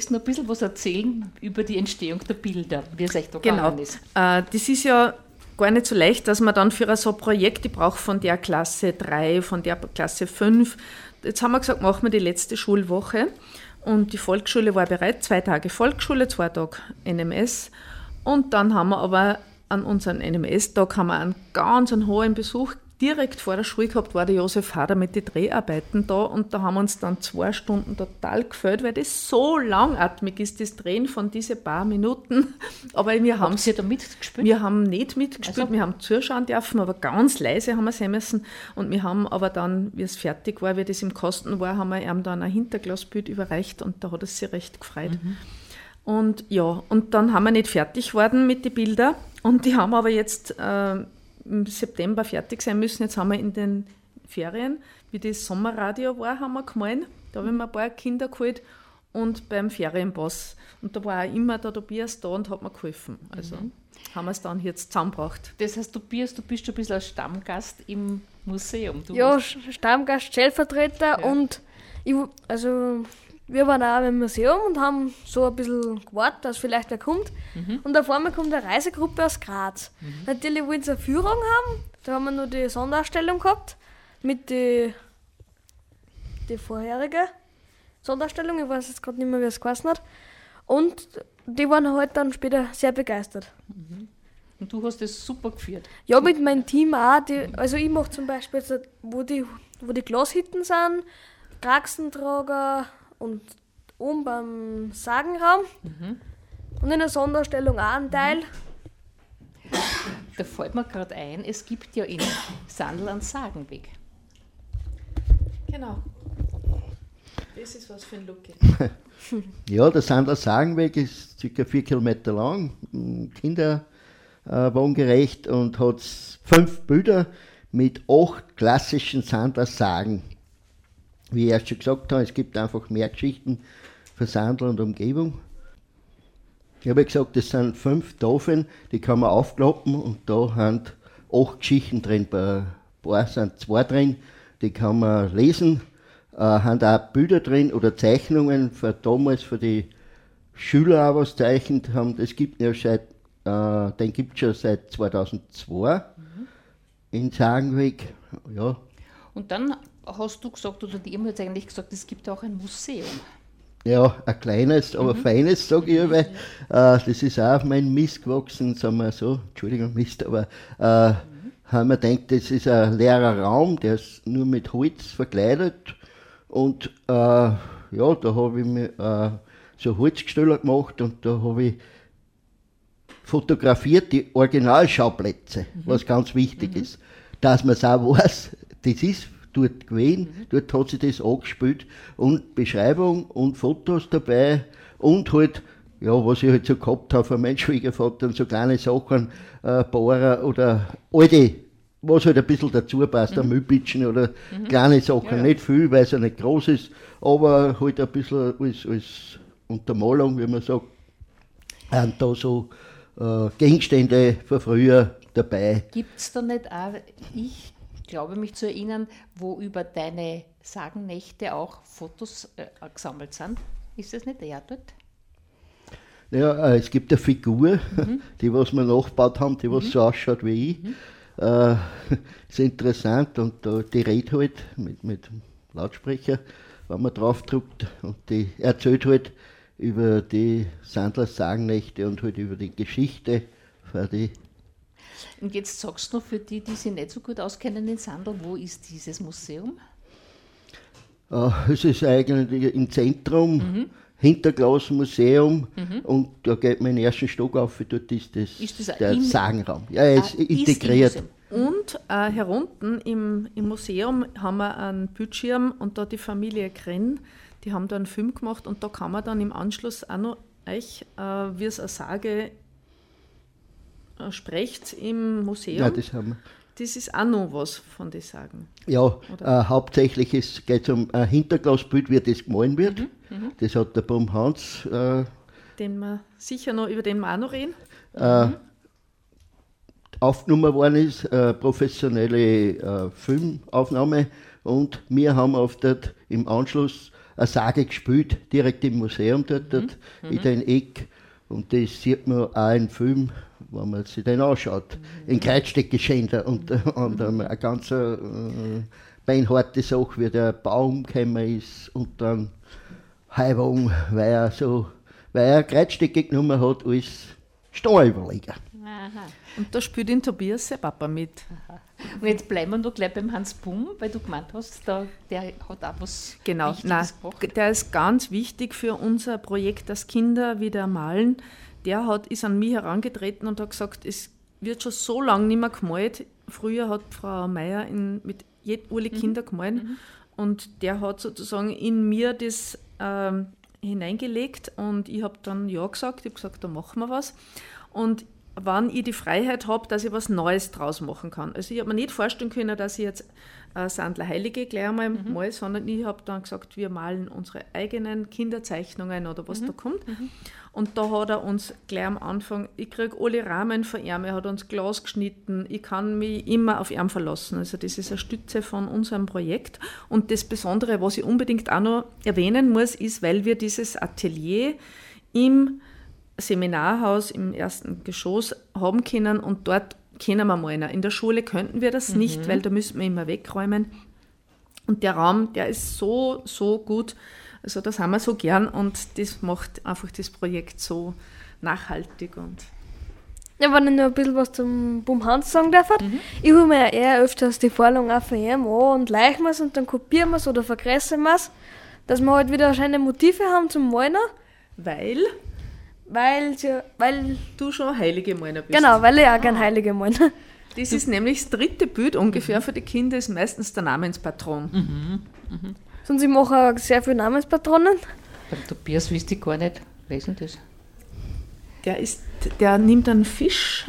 Noch ein bisschen was erzählen über die Entstehung der Bilder, wie es euch da Genau. ist. Äh, das ist ja gar nicht so leicht, dass man dann für so ein Projekt, ich brauche von der Klasse 3, von der Klasse 5. Jetzt haben wir gesagt, machen wir die letzte Schulwoche. Und die Volksschule war bereit, zwei Tage Volksschule, zwei Tage NMS. Und dann haben wir aber an unserem NMS-Tag haben wir einen ganz einen hohen Besuch. Direkt vor der Schule gehabt war der Josef Hader mit den Dreharbeiten da und da haben wir uns dann zwei Stunden total gefällt, weil das so langatmig ist, das Drehen von diese paar Minuten. Aber wir haben ihr da mitgespielt? wir haben nicht mitgespielt, Also- wir haben zuschauen dürfen, aber ganz leise haben wir sehen müssen. Und wir haben aber dann, wie es fertig war, wie das im Kosten war, haben wir ihm dann ein Hinterglasbild überreicht und da hat es sich recht gefreut. Und ja, und dann haben wir nicht fertig geworden mit den Bildern und die haben aber jetzt äh, im September fertig sein müssen. Jetzt haben wir in den Ferien, wie das Sommerradio war, haben wir gemahlen. Da haben wir ein paar Kinder geholt und beim Ferienpass. Und da war auch immer der Tobias da und hat mir geholfen. Also haben wir es dann jetzt zusammengebracht. Das heißt, Tobias, du bist schon ein bisschen ein Stammgast im Museum. Du ja, Stammgast, Stellvertreter Ja. und ich, also wir waren auch im Museum und haben so ein bisschen gewartet, dass vielleicht wer kommt. Und auf einmal kommt eine Reisegruppe aus Graz. Natürlich wollten sie eine Führung haben. Da haben wir nur die Sonderausstellung gehabt mit die, die vorherige Sonderausstellung. Ich weiß jetzt gerade nicht mehr, wie es geheißen hat. Und die waren halt dann später sehr begeistert. Und du hast das super geführt. Ja, mit meinem Team auch. Die, also ich mache zum Beispiel, wo die, wo die Glashitten sind, Kraxentrager und oben beim Sagenraum. Und in der Sonderausstellung auch ein Teil. Da fällt mir gerade ein, es gibt ja in Sandl einen Sagenweg. Genau. Das ist was für ein Look. Ja, der Sandler Sagenweg ist ca. vier Kilometer lang, m, kinderwohngerecht und hat fünf Bilder mit acht klassischen Sandler Sagen. Wie ich erst schon gesagt habe, es gibt einfach mehr Geschichten für Sandler und Umgebung. Ich habe gesagt, das sind fünf Tafeln, die kann man aufklappen und da sind acht Geschichten drin. Bei ein paar sind zwei drin, die kann man lesen. äh, haben auch Bilder drin oder Zeichnungen für damals für die Schüler auch was zeichnet haben. Das gibt ja seit, äh, den gibt es schon seit 2002 in Sagenweg. Ja, Und dann hast du gesagt, oder die haben jetzt eigentlich gesagt, es gibt auch ein Museum. Ja, ein kleines, aber feines, sage ich immer. Äh, das ist auch meinen Mist gewachsen, sagen wir so. Entschuldigung, Mist, aber äh, haben wir gedacht, das ist ein leerer Raum, der ist nur mit Holz verkleidet. Und äh, ja, da habe ich mir äh, so Holzgestelle gemacht und da habe ich fotografiert die Originalschauplätze, was ganz wichtig ist. Dass man es auch weiß, das ist dort gewesen, dort hat sich das angespielt und Beschreibung und Fotos dabei und halt, ja, was ich halt so gehabt habe von meinem Schwiegervater und so kleine Sachen, äh, Bohrer oder alte, was halt ein bisschen dazu passt, ein Müllbitschen oder kleine Sachen, nicht viel, weil es ja nicht groß ist, aber halt ein bisschen als, als Untermalung, wie man sagt, und da so äh, Gegenstände von früher dabei. Gibt es da nicht auch, ich glaube mich zu erinnern, wo über deine Sagennächte auch Fotos äh, gesammelt sind? Ist das nicht der dort? Ja, äh, es gibt eine Figur, die was wir nachgebaut haben, die was so ausschaut wie ich. Äh, ist interessant und da, die redet halt mit, mit Lautsprecher, wenn man drauf drückt und die erzählt halt über die Sandlers Sagennächte und halt über die Geschichte für die Und jetzt sagst du noch für die, die sich nicht so gut auskennen in Sandl, wo ist dieses Museum? Äh, Es ist eigentlich im Zentrum, Hinterglasmuseum und da geht man in den ersten Stock auf, dort ist das, Ist das der Sagenraum. Ja, er ist Ah, im integriert. Museum. Und äh, herunten im, im Museum haben wir einen Bildschirm und da die Familie Grenn, die haben da einen Film gemacht und da kann man dann im Anschluss auch noch euch, äh, wie es eine Sage sprecht im Museum. ja, das haben wir. das ist auch noch was von den Sagen. Ja, äh, hauptsächlich geht es um ein Hinterglasbild, wie das gemalt wird. Mhm, Das hat der Bum Hans äh, Den wir sicher noch, über den wir auch noch reden. aufgenommen worden ist, äh, professionelle äh, Filmaufnahme. Und wir haben auf dort im Anschluss eine Sage gespielt, direkt im Museum dort, dort in den Eck. Und das sieht man auch im Film, wenn man sich den anschaut. In Kreuzsteck geschehen und, und ähm, eine ganz äh, beinharte Sache, wie der Baum gekommen ist und dann Heibung, weil er so, weil er Kreuzstecke genommen hat als Steuerüberleger. Und da spielt den Tobias sein Papa mit. Und jetzt bleiben wir noch gleich beim Hans Bum, weil du gemeint hast, da, der hat auch was Genau, Wichtiges gemacht. der ist ganz wichtig für unser Projekt, dass Kinder wieder malen. Der hat, ist an mich herangetreten und hat gesagt, es wird schon so lange nicht mehr gemalt. Früher hat Frau Meier in, mit jed, alle Kinder gemalt und der hat sozusagen in mir das ähm, hineingelegt und ich habe dann Ja gesagt, ich habe gesagt, da machen wir was. Und wann ich die Freiheit habe, dass ich was Neues draus machen kann. Also ich habe mir nicht vorstellen können, dass ich jetzt äh, Sandler Heilige gleich einmal mal, sondern ich habe dann gesagt, wir malen unsere eigenen Kinderzeichnungen oder was da kommt. Und da hat er uns gleich am Anfang, ich kriege alle Rahmen von ihm, er hat uns Glas geschnitten, ich kann mich immer auf ihn verlassen. Also das ist eine Stütze von unserem Projekt. Und das Besondere, was ich unbedingt auch noch erwähnen muss, ist, weil wir dieses Atelier im Seminarhaus im ersten Geschoss haben können und dort können wir malen. In der Schule könnten wir das nicht, weil da müssen wir immer wegräumen. Und der Raum, der ist so, so gut. Also das haben wir so gern und das macht einfach das Projekt so nachhaltig und Ja, wenn ich noch ein bisschen was zum Bum Hans sagen darf. Ich hole mir ja eher öfters die Vorlagen auch von ihm an und leichen wir es und dann kopieren wir es oder vergrässen wir es, dass wir halt wieder schöne Motive haben zum Malen, weil weil, sie, weil du schon heilige Maler bist. genau, weil ich auch gerne Heilige malen. Das ist nämlich das dritte Bild ungefähr für die Kinder, ist meistens der Namenspatron. Sonst ich mache auch sehr viele Namenspatronen. Beim Tobias wüsste ich gar nicht, lesen das. Der, ist, der nimmt einen Fisch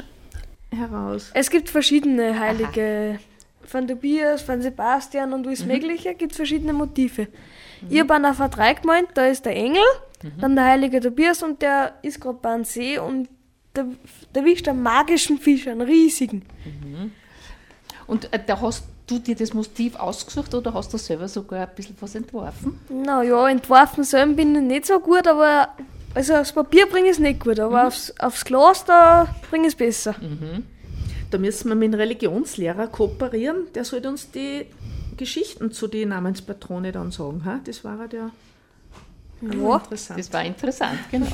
heraus. Es gibt verschiedene Heilige. Von Tobias, von Sebastian und alles Mögliche gibt es verschiedene Motive. Ich habe einen auf gemeint, da ist der Engel, dann der heilige Tobias und der ist gerade beim See und der, der wischt einen magischen Fisch, einen riesigen. Und äh, da hast du dir das Motiv ausgesucht oder hast du selber sogar ein bisschen was entworfen? Naja, entworfen selber bin ich nicht so gut, aber also aufs Papier bringe ich es nicht gut, aber aufs, aufs Glas, da bringe ich es besser. Da müssen wir mit dem Religionslehrer kooperieren. Der sollte uns die Geschichten zu den Namenspatrone dann sagen. Ha? Das war ja der. Ja. interessant. Das war interessant, genau.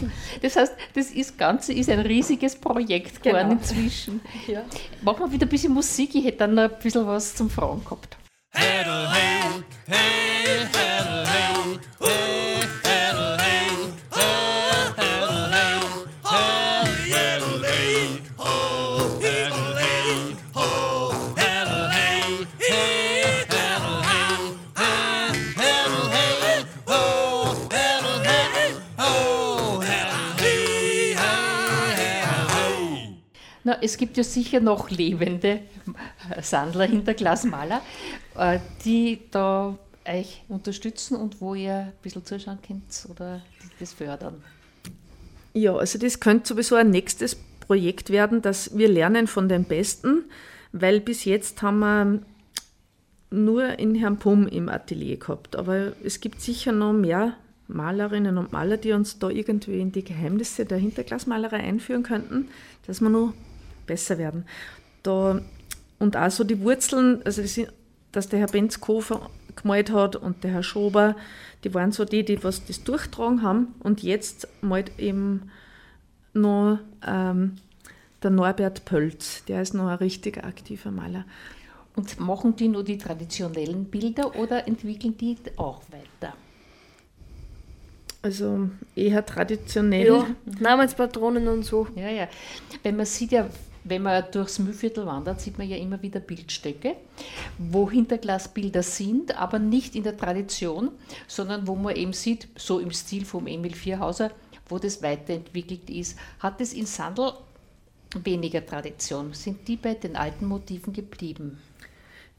Das heißt, das ist Ganze ist ein riesiges Projekt geworden Genau. inzwischen. Machen wir wieder ein bisschen Musik, ich hätte dann noch ein bisschen was zum Frauen gehabt. Heddle hey, hey, heddle hey, hey, heddle Es gibt ja sicher noch lebende Sandler hinter Glasmaler, äh, die da euch unterstützen und wo ihr ein bisschen zuschauen könnt oder das fördern. Ja, also das könnte sowieso ein nächstes Projekt werden, dass wir lernen von den Besten, weil bis jetzt haben wir nur in Herrn Pum im Atelier gehabt. Aber es gibt sicher noch mehr Malerinnen und Maler, die uns da irgendwie in die Geheimnisse der Hinterglasmalerei einführen könnten, dass wir noch besser werden. Da, und auch so die Wurzeln, also das sind, dass der Herr Benzkofer gemalt hat und der Herr Schober, die waren so die, die was das durchtragen haben. Und jetzt malt eben noch ähm, der Norbert Pölz, der ist noch ein richtig aktiver Maler. Und machen die nur die traditionellen Bilder oder entwickeln die auch weiter? Also eher traditionell. Ja, Namenspatronen und so. Ja, ja. Wenn man sieht ja, wenn man durchs Mühlviertel wandert, sieht man ja immer wieder Bildstöcke, wo Hinterglasbilder sind, aber nicht in der Tradition, sondern wo man eben sieht, so im Stil vom Emil Vierhauser, wo das weiterentwickelt ist. Hat es in Sandl weniger Tradition? Sind die bei den alten Motiven geblieben?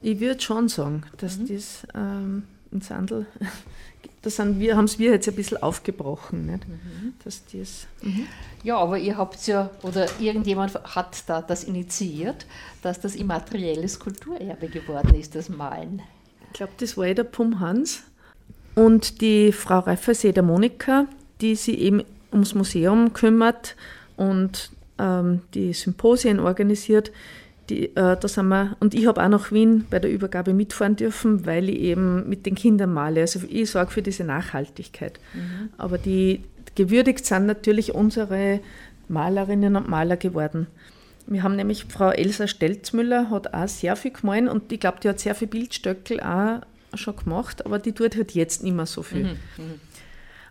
Ich würde schon sagen, dass das ähm, in Sandl, da sind wir, haben es wir jetzt ein bisschen aufgebrochen, nicht? dass das. Ja, aber ihr habt ja, oder irgendjemand hat da das initiiert, dass das immaterielles Kulturerbe geworden ist, das Malen. Ich glaube, das war der Pum Hans. Und die Frau Reifersee, der Monika, die sich eben ums Museum kümmert und ähm, die Symposien organisiert. Die, äh, da sind wir, und ich habe auch nach Wien bei der Übergabe mitfahren dürfen, weil ich eben mit den Kindern male. Also ich sorge für diese Nachhaltigkeit. Aber die gewürdigt sind natürlich unsere Malerinnen und Maler geworden. Wir haben nämlich Frau Elsa Stelzmüller, hat auch sehr viel gemahlen und ich glaube, die hat sehr viel Bildstöckel auch schon gemacht, aber die tut halt jetzt nicht mehr so viel.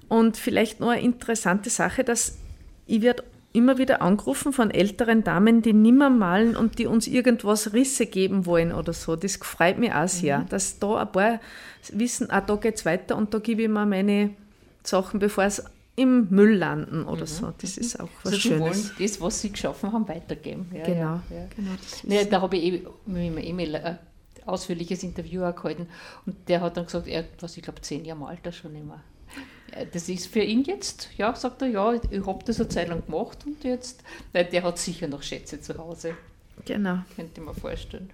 Und vielleicht noch eine interessante Sache, dass ich werde immer wieder angerufen von älteren Damen, die nimmer malen und die uns irgendwas Risse geben wollen oder so. Das freut mich auch sehr, dass da ein paar wissen, ah, da geht's weiter und da gebe ich mir meine Sachen, bevor es im Müll landen oder so. Das ist auch was Also sie wollen Schönes. das, was sie geschaffen haben, weitergeben. Ja, Genau, Ja, ja. genau. Nee, da habe ich eh mit dem Emil ein ausführliches Interview auch gehalten und der hat dann gesagt, er, was ich glaube, zehn Jahre alt er schon immer. Das ist für ihn jetzt, ja, sagt er, ja, ich habe das eine Zeit lang gemacht und jetzt, weil der hat sicher noch Schätze zu Hause, genau. könnte ich mir vorstellen.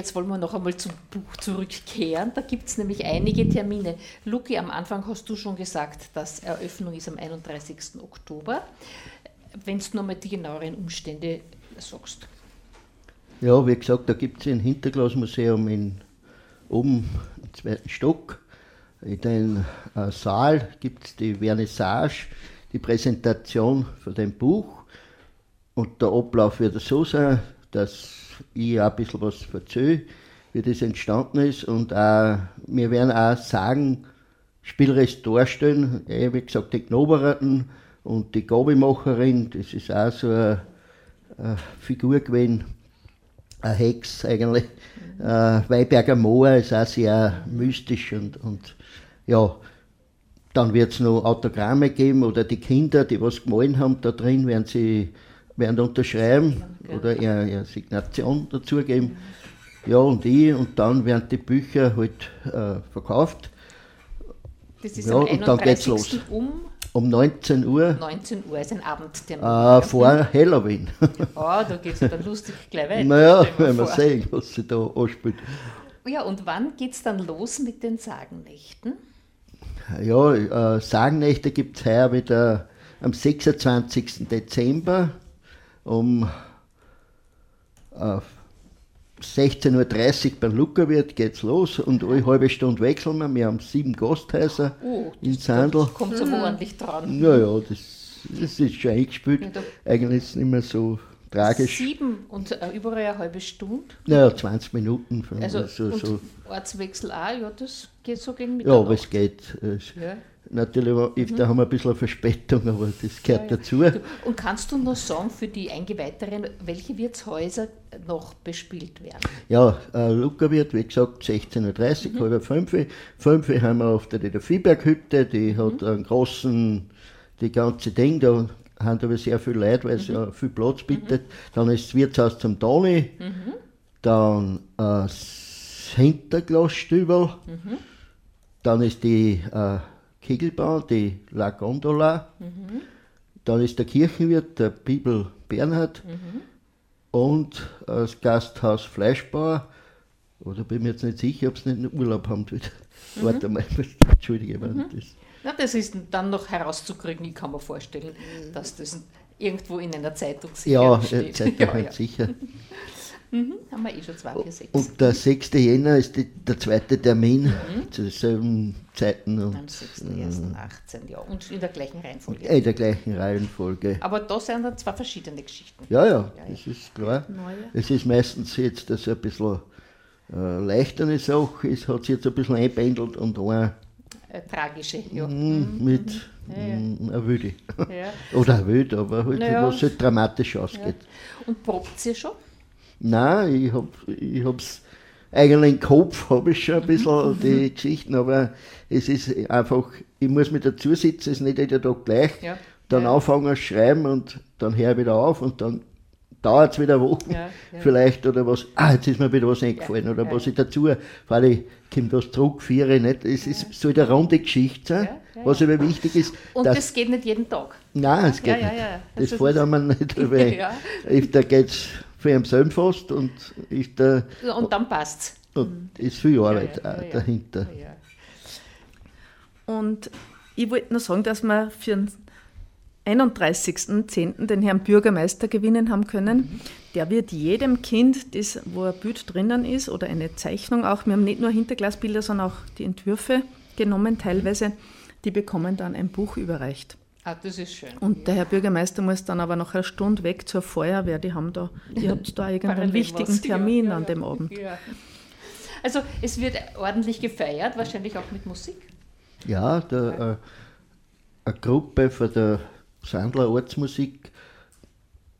Jetzt wollen wir noch einmal zum Buch zurückkehren. Da gibt es nämlich einige Termine. Luki, am Anfang hast du schon gesagt, dass Eröffnung ist am 31. Oktober. Wenn du nochmal die genaueren Umstände sagst. Ja, wie gesagt, da gibt es ein Hinterglasmuseum in, oben im zweiten Stock. In den äh, Saal gibt es die Vernissage, die Präsentation von dem Buch. Und der Ablauf wird so sein, dass ich auch ein bisschen was erzähle, wie das entstanden ist. Und auch, wir werden auch sagen, spielerisch darstellen. Eh, wie gesagt, die Knoberten und die Gabelmacherin, das ist auch so eine, eine Figur gewesen, eine Hex eigentlich. Äh, Weiberger Moor ist auch sehr mystisch und, und ja, dann wird es noch Autogramme geben oder die Kinder, die was gemalt haben, da drin werden sie werden unterschreiben oder ihre, ihre Signation dazugeben. Ja, und ich, und dann werden die Bücher halt äh, verkauft. Das ist Ja, am und dann geht's 31. los. um Um 19 Uhr 19 Uhr, ist ein Abendtermin. äh, vor Halloween. Oh, da geht es dann lustig gleich weiter. naja, wenn wir sehen, was sie da anspielt. Ja, und wann geht es dann los mit den Sagennächten? Ja, äh, Sagennächte gibt es heuer wieder am 26. Dezember um äh, 16.30 Uhr beim Luckerwirt geht's los und alle halbe Stunde wechseln wir. Wir haben sieben Gasthäuser Oh, in Sandl. Kommt so ordentlich dran. Naja, das, das ist schon eingespielt. Ja, da- Eigentlich ist es nicht mehr so tragisch. Sieben und äh, überall eine halbe Stunde. Naja, 20 Minuten. Also, so, und so. Ortswechsel auch, ja, das geht so gegen Ja, Mitternacht. aber es geht. Es, Ja. Natürlich, war- da haben wir ein bisschen eine Verspätung, aber das gehört Ja, dazu. Und kannst du noch sagen, für die Eingeweihten, welche Wirtshäuser noch bespielt werden? Ja, äh, Luckerwirt, wie gesagt, 16.30 Uhr, halb fünf. Fünf haben wir auf der, der Viehberghütte, die hat einen großen, die ganze Ding, da haben aber sehr viel Leute, weil es ja viel Platz bietet. Dann ist das Wirtshaus zum Toni, dann äh, das Hinterglasstübel, dann ist die äh, Kegelbahn, die La Gondola, dann ist der Kirchenwirt, der Bibel Bernhard, und äh, das Gasthaus Fleischbauer. Oder bin mir jetzt nicht sicher, ob sie nicht einen Urlaub haben. Warte mal, entschuldige, wenn das. Na, das ist dann noch herauszukriegen. Ich kann mir vorstellen, dass das irgendwo in einer Zeitung sicher Ja, steht. Zeitung ja, halt ja. sicher. Mhm, haben wir eh schon zwei, vier, sechs. Und der 6. Jänner ist die, der zweite Termin zu denselben Zeiten Am und 6.1.18, ja. Und in der gleichen Reihenfolge. äh, in der gleichen Reihenfolge. Aber da sind dann zwei verschiedene Geschichten. Ja, ja, Ja, ja. das ist klar. Neue. Es ist meistens jetzt das ein bisschen äh, leichtere Sache, es hat sich jetzt ein bisschen einpendelt und ein Äh, tragische, ja. mm, mit Ja, ja. mm, einer Wilde. ja. Oder eine Wilde, aber halt, Naja. was halt dramatisch ausgeht. Und probt ihr schon? Nein, ich hab ich hab's eigentlich im Kopf, habe ich schon ein bisschen Mhm. die Geschichten, aber es ist einfach, ich muss mich dazu sitzen, es ist nicht jeder Tag gleich. Ja. Dann Ja. anfangen zu schreiben und dann höre ich wieder auf und dann dauert es wieder Wochen Ja, vielleicht oder was, ah, jetzt ist mir wieder was eingefallen oder was ich dazu, weil ich kommt was zurückführe, nicht? Es ist, soll eine runde Geschichte sein, was aber wichtig ist, Und dass, das geht nicht jeden Tag. nein, es geht nicht. Das Also das- einem nicht, weil Ja. da geht es für ihn selber fast und ist, der, Und dann passt's. und ist viel Arbeit Ja, ja, auch ja, ja. dahinter. Ja. Und ich wollte nur sagen, dass wir für den 31.10. den Herrn Bürgermeister gewinnen haben können. Der wird jedem Kind, das, wo ein Bild drinnen ist oder eine Zeichnung auch, wir haben nicht nur Hinterglasbilder, sondern auch die Entwürfe genommen teilweise, die bekommen dann ein Buch überreicht. Ah, das ist schön. Und der Herr Bürgermeister muss dann aber noch eine Stunde weg zur Feuerwehr. Die haben da, ihr habt da irgendeinen wichtigen was. Termin Ja, ja, an ja. dem Abend. Ja. Also es wird ordentlich gefeiert, wahrscheinlich auch mit Musik. Ja, der, äh, eine Gruppe von der Sandler Ortsmusik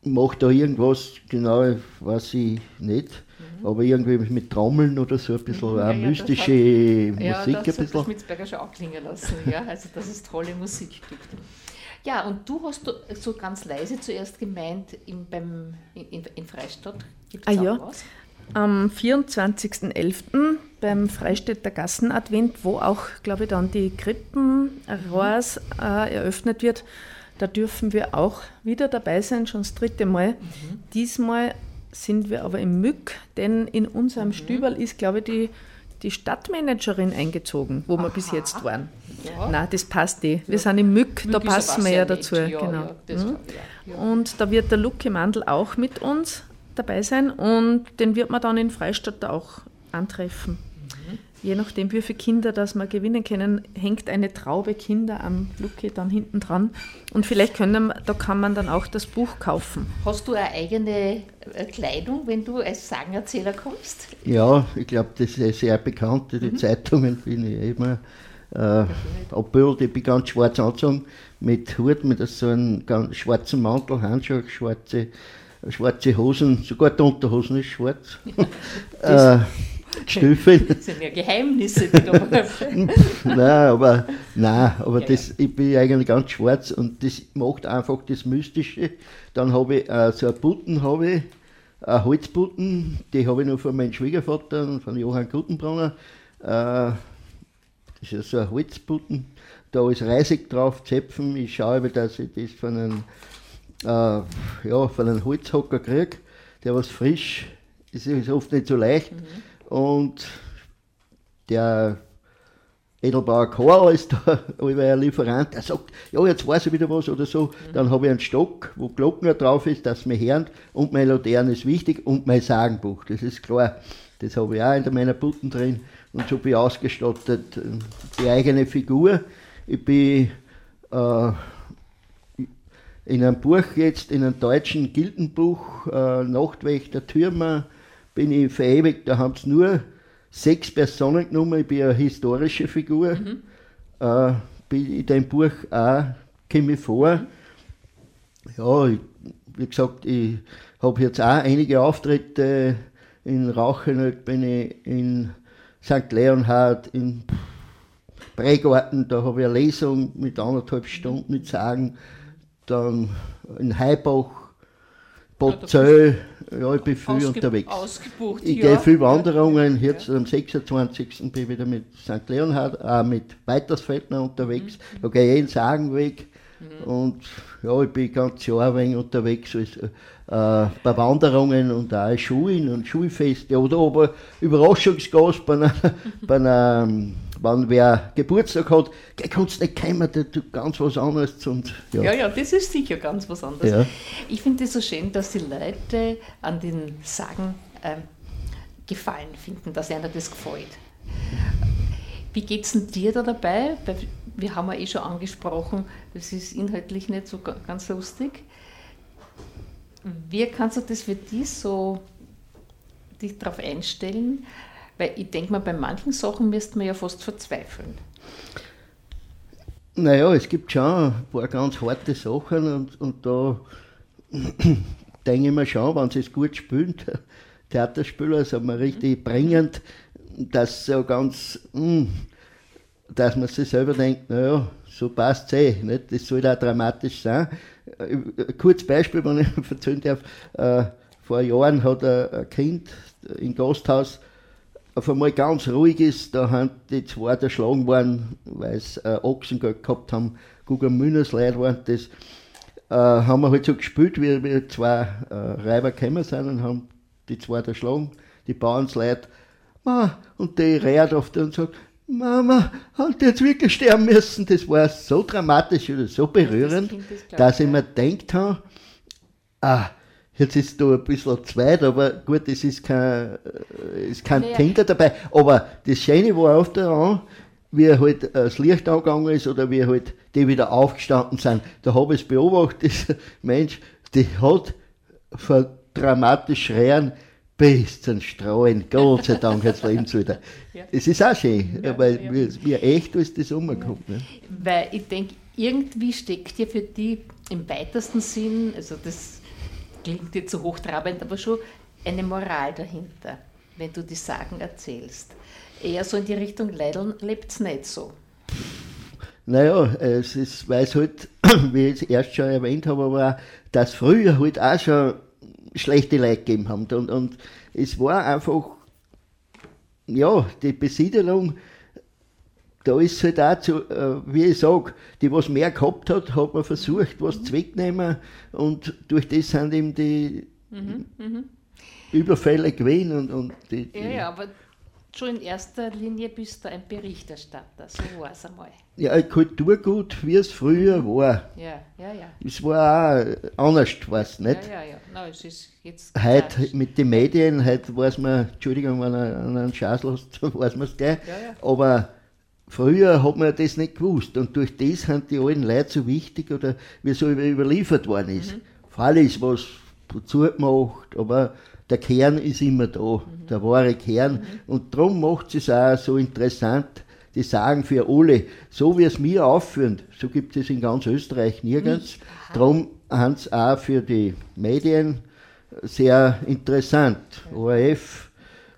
macht da irgendwas, genau weiß ich nicht, aber irgendwie mit Trommeln oder so ein bisschen Mhm, ja, auch ja, das mystische Ja, Musik das ein hat der bisschen. Schmitzberger schon auch klingen lassen, ja, also dass es tolle Musik gibt. Ja, und du hast so ganz leise zuerst gemeint, in, beim, in, in Freistadt gibt es Ah, ja. was. Am 24.11. beim Freistädter Gassenadvent, wo auch, glaube ich, dann die Krippenrohrs äh, eröffnet wird, da dürfen wir auch wieder dabei sein, schon das dritte Mal. Diesmal sind wir aber im Mück, denn in unserem Stüberl ist, glaube ich, die, die Stadtmanagerin eingezogen, wo wir bis Aha. jetzt waren. Ja. Nein, das passt eh. Wir sind im Mück, da Mück aber passen wir ja dazu. Ja, genau. ja, Mhm. ja. Ja. Und da wird der Lucky Mandl auch mit uns dabei sein und den wird man dann in Freistadt auch antreffen. Je nachdem, wie viele Kinder das wir gewinnen können, hängt eine Traube Kinder am Lucky dann hinten dran. Und vielleicht können, da kann man dann auch das Buch kaufen. Hast du eine eigene äh, Kleidung, wenn du als Sagenerzähler kommst? Ja, ich glaube, das ist sehr bekannt. Mhm. Die Zeitungen bin ich immer äh, abbildet. Ich bin ganz schwarz angezogen, mit Hut, mit so einem ganz schwarzen Mantel, Handschuhe, schwarze, schwarze Hosen, sogar die Unterhosen ist schwarz. äh, Stiefel. Das sind ja Geheimnisse, die da nein, aber, nein, aber Ja, das, ich bin eigentlich ganz schwarz und das macht einfach das Mystische. Dann habe ich äh, so einen Button, habe ich, einen Holzbutton, die habe ich noch von meinem Schwiegervater von Johann Gutenbrunner. Äh, das ist ja so ein Holzbutton, da ist Reisig drauf, Zäpfen. Ich schaue, aber, dass ich das von einem, äh, ja, von einem Holzhocker kriege, der was frisch, das ist oft nicht so leicht. Und der Edelbauer Karl ist da über ein Lieferant, der sagt, ja, jetzt weiß ich wieder was oder so. Dann habe ich einen Stock, wo Glocken drauf ist, dass mir hören und meine Laterne ist wichtig und mein Sagenbuch, das ist klar. Das habe ich auch in meiner Butten drin und so bin ich ausgestattet. Die eigene Figur. Ich bin äh, in einem Buch jetzt, in einem deutschen Gildenbuch, äh, Nachtwächter, Türmer, bin ich verewigt. Da haben sie nur sechs Personen genommen. Ich bin eine historische Figur. Äh, bin in dem Buch auch, komme ich vor. Ja, ich, wie gesagt, ich habe jetzt auch einige Auftritte in Rauchenöd, bin ich in St. Leonhard, in Bregarten, da habe ich eine Lesung mit anderthalb Stunden mit Sagen. Dann in Heibach, Botzell, ja, ich bin viel Ausge- unterwegs. Ausgebucht. Ich ja. gehe viel Wanderungen. Jetzt am 26. bin ich wieder mit St. Leonhard, auch mit Weitersfeldner unterwegs. Da gehe ich jeden Sagenweg. Und ja, ich bin ganz Jahr ein unterwegs als, äh, bei Wanderungen und auch Schulen und Schulfeste. Oder aber Überraschungsgast bei einer, bei einer wenn wer Geburtstag hat, geh, kannst nicht kommen, der tut ganz was anderes. Und, ja. Ja, ja, das ist sicher ganz was anderes. Ja. Ich finde es so schön, dass die Leute an den Sagen ähm, Gefallen finden, dass ihnen das gefällt. Wie geht es denn dir da dabei? Wir haben ja eh schon angesprochen, das ist inhaltlich nicht so ga- ganz lustig. Wie kannst du das für dich so dich darauf einstellen? Weil ich denke mal, bei manchen Sachen müsste man ja fast verzweifeln. Naja, es gibt schon ein paar ganz harte Sachen und, und da denke ich mir schon, wenn sie es gut spielen, Theaterspieler, sind wir richtig bringend, dass so ganz, mm, dass man sich selber denkt, naja, so passt es eh, nicht? das soll auch dramatisch sein. Äh, Ein kurzes Beispiel, wenn ich erzählen darf, äh, vor Jahren hat ein Kind im Gasthaus auf einmal ganz ruhig ist, da haben die zwei erschlagen worden, weil sie äh, Ochsengeld gehabt haben, Google Münners Leute waren das. äh, haben wir halt so gespielt, wie wir zwei äh, Reiber gekommen sind und haben die zwei erschlagen, die Bauernsleute. Und die reiht oft und sagt, Mama, hat die jetzt wirklich sterben müssen? Das war so dramatisch oder so berührend, ist klar, dass ich mir gedacht habe, ah, jetzt ist da ein bisschen zweit, aber gut, es ist kein, äh, ist kein Naja. Kinder dabei. Aber das Schöne war oft daran, wie halt äh, das Licht angegangen ist oder wie halt die wieder aufgestanden sind. Da habe ich es beobachtet, dieser Mensch, die hat vor dramatisch schreien bis zum Strahlen, Gott sei Dank, jetzt leben sie wieder. Ja. Es ist auch schön, Ja, weil ja. Wie, wie echt ist das umgekommen. Ne? Weil ich denke, irgendwie steckt ja für die im weitesten Sinn, also das klingt jetzt so hochtrabend, aber schon eine Moral dahinter, wenn du die Sagen erzählst. Eher so in die Richtung, Leideln lebt es nicht so. Naja, es ist, weil halt, wie ich es erst schon erwähnt habe, aber dass früher halt auch schon schlechte Leute gegeben haben. Und, und es war einfach, ja, die Besiedelung, da ist halt auch, zu, äh, wie ich sage, die, was mehr gehabt hat, hat man versucht, was zu wegnehmen und durch das sind eben die Überfälle gewesen und, und die, die Ja, ja, aber schon in erster Linie bist du ein Berichterstatter, so war es einmal. ja, ein Kulturgut, wie es früher war. Ja, ja, ja. Es war auch anders, weiß nicht. Ja, ja, ja. Na, es ist jetzt Heute mit den Medien, heute weiß man, Entschuldigung, wenn an einen Schatz lässt, weiß man es gleich. Ja, ja. Aber früher hat man das nicht gewusst. Und durch das sind die alten Leute so wichtig oder wie so über- überliefert worden ist. Mhm. Fall ist was dazu gemacht, aber der Kern ist immer da, Mhm. der wahre Kern. Und darum macht es auch so interessant, die sagen für alle, so wie es wir aufführen, so gibt es in ganz Österreich nirgends. Darum haben sie auch für die Medien sehr interessant. ORF,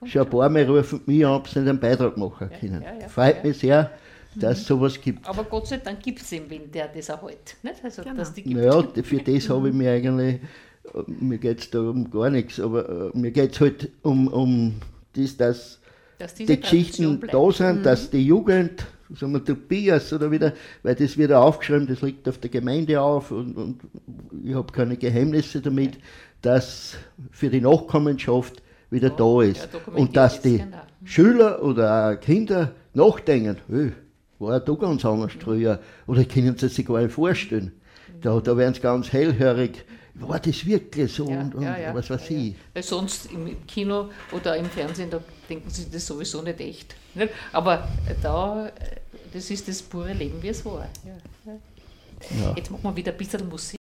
schon ein paar Mal rufen mich an, ob sie nicht einen Beitrag machen können. ja, ja, Freut ja. mich sehr, dass es sowas gibt. Aber Gott sei Dank gibt es ihn, wenn der das auch hält. Nicht? Also, Genau. dass die gibt. Naja, für das habe ich mir eigentlich, äh, mir geht es da um gar nichts, aber äh, mir geht es halt um, um das, dass dass die Geschichten da sind, dass die Jugend, sagen wir Tobias oder wieder, weil das wird aufgeschrieben, das liegt auf der Gemeinde auf und, und ich habe keine Geheimnisse damit, dass für die Nachkommenschaft wieder da ist. und dass die genau. Schüler oder Kinder nachdenken, hey, war ja da ganz anders früher. Oder können sie sich gar nicht vorstellen. Da, da werden sie ganz hellhörig, war das wirklich so Ja, und, und ja, ja, was weiß ja, ja. ich. Weil sonst im Kino oder im Fernsehen, da denken sie das sowieso nicht echt. Aber äh, da, äh, das ist das pure Leben, wie es war. Ja, ja. Ja. Jetzt machen wir wieder ein bisschen Musik.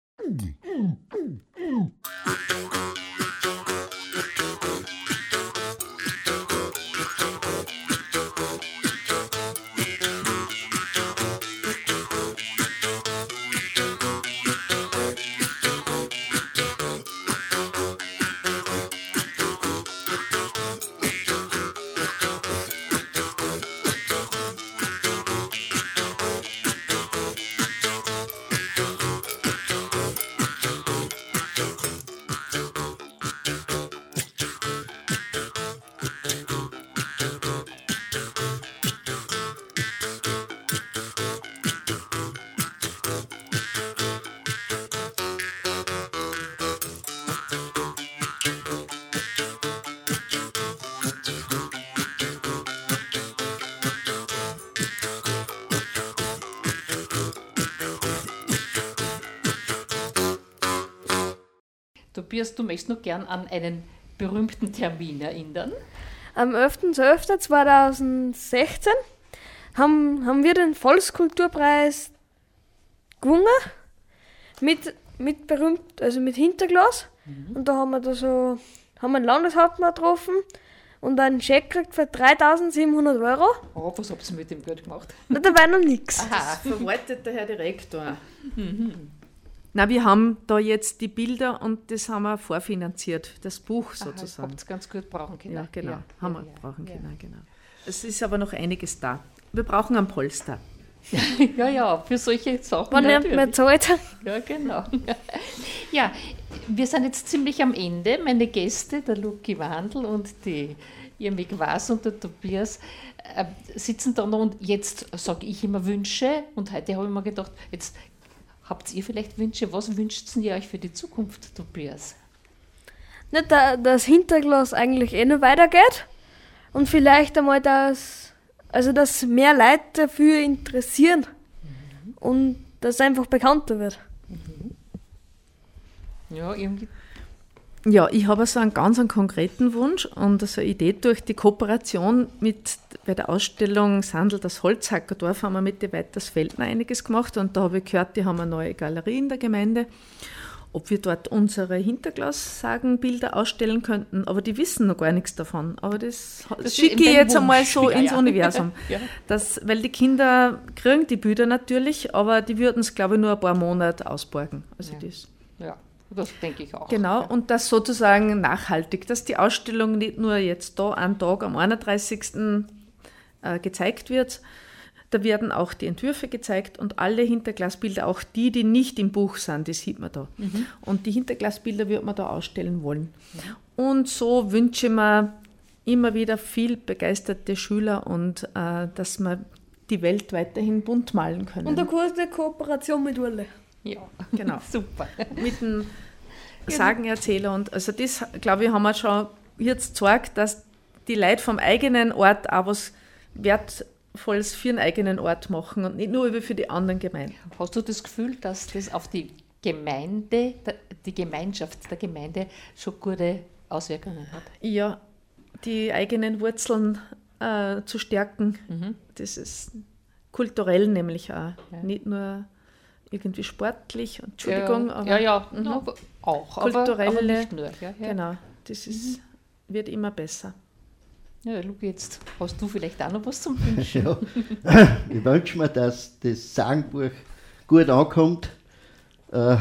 Tobias, du möchtest noch gern an einen berühmten Termin erinnern. Am 11.12.2016 haben, haben wir den Volkskulturpreis gewonnen mit, mit berühmt, also mit Hinterglas. Und da haben wir da so, haben wir einen Landeshauptmann getroffen und einen Scheck gekriegt für 3700 Euro. Oh, was habt ihr mit dem Geld gemacht? Und dabei noch nichts. Aha, Verwaltet der Herr Direktor. Na, wir haben da jetzt die Bilder und das haben wir vorfinanziert, das Buch sozusagen. habt ihr ganz gut brauchen können. Ja, genau. Ja, haben ja, wir ja, brauchen ja. können, genau. Es ist aber noch einiges da. Wir brauchen einen Polster. Ja, ja, für solche Sachen. Wann nimmt man zahlt? Ja, genau. Ja, wir sind jetzt ziemlich am Ende. Meine Gäste, der Luki Wandel und die Irmig Was und der Tobias, äh, sitzen da noch und jetzt sage ich immer Wünsche und heute habe ich mir gedacht, jetzt Habt ihr vielleicht Wünsche? Was wünscht ihr euch für die Zukunft, Tobias? Nicht, da, dass Hinterglas eigentlich eh noch weitergeht und vielleicht einmal, dass, also dass mehr Leute dafür interessieren und dass es einfach bekannter wird. Ja, irgendwie. Ja, ich habe so einen ganz einen konkreten Wunsch und so eine Idee durch die Kooperation mit bei der Ausstellung Sandel das Holzhackerdorf haben wir mit den Weitersfeldner einiges gemacht und da habe ich gehört, die haben eine neue Galerie in der Gemeinde, ob wir dort unsere Hinterglassagenbilder ausstellen könnten, aber die wissen noch gar nichts davon. Aber das, das schicke ich jetzt einmal Wunsch. so Ja, ins ja. Universum. Ja. Das, weil die Kinder kriegen die Bilder natürlich, aber die würden es, glaube ich, nur ein paar Monate ausborgen. Also das. Ja, das denke ich auch. Genau, und das sozusagen nachhaltig, dass die Ausstellung nicht nur jetzt da einen Tag am 31. äh, gezeigt wird, da werden auch die Entwürfe gezeigt und alle Hinterglasbilder, auch die, die nicht im Buch sind, die sieht man da. Und die Hinterglasbilder wird man da ausstellen wollen. Und so wünsche ich mir immer wieder viel begeisterte Schüler und äh, dass wir die Welt weiterhin bunt malen können. Und eine kurze Kooperation mit Urle. Ja, Genau. super. mit dem Sagenerzähler. Und also das, glaube ich, haben wir schon jetzt gezeigt, dass die Leute vom eigenen Ort auch was Wertvolles für den eigenen Ort machen und nicht nur über für die anderen Gemeinden. Hast du das Gefühl, dass das auf die Gemeinde, die Gemeinschaft der Gemeinde schon gute Auswirkungen hat? Ja, die eigenen Wurzeln äh, zu stärken, das ist kulturell nämlich auch, nicht nur irgendwie sportlich, Entschuldigung, ja, aber ja, ja Mhm. no, aber auch, aber, Kulturelle- aber nicht nur. Ja, ja. genau, das ist, wird immer besser. Ja, Luki, jetzt hast du vielleicht auch noch was zum Wünschen. Ja. Ich wünsche mir, dass das Sagenbuch gut ankommt. Äh,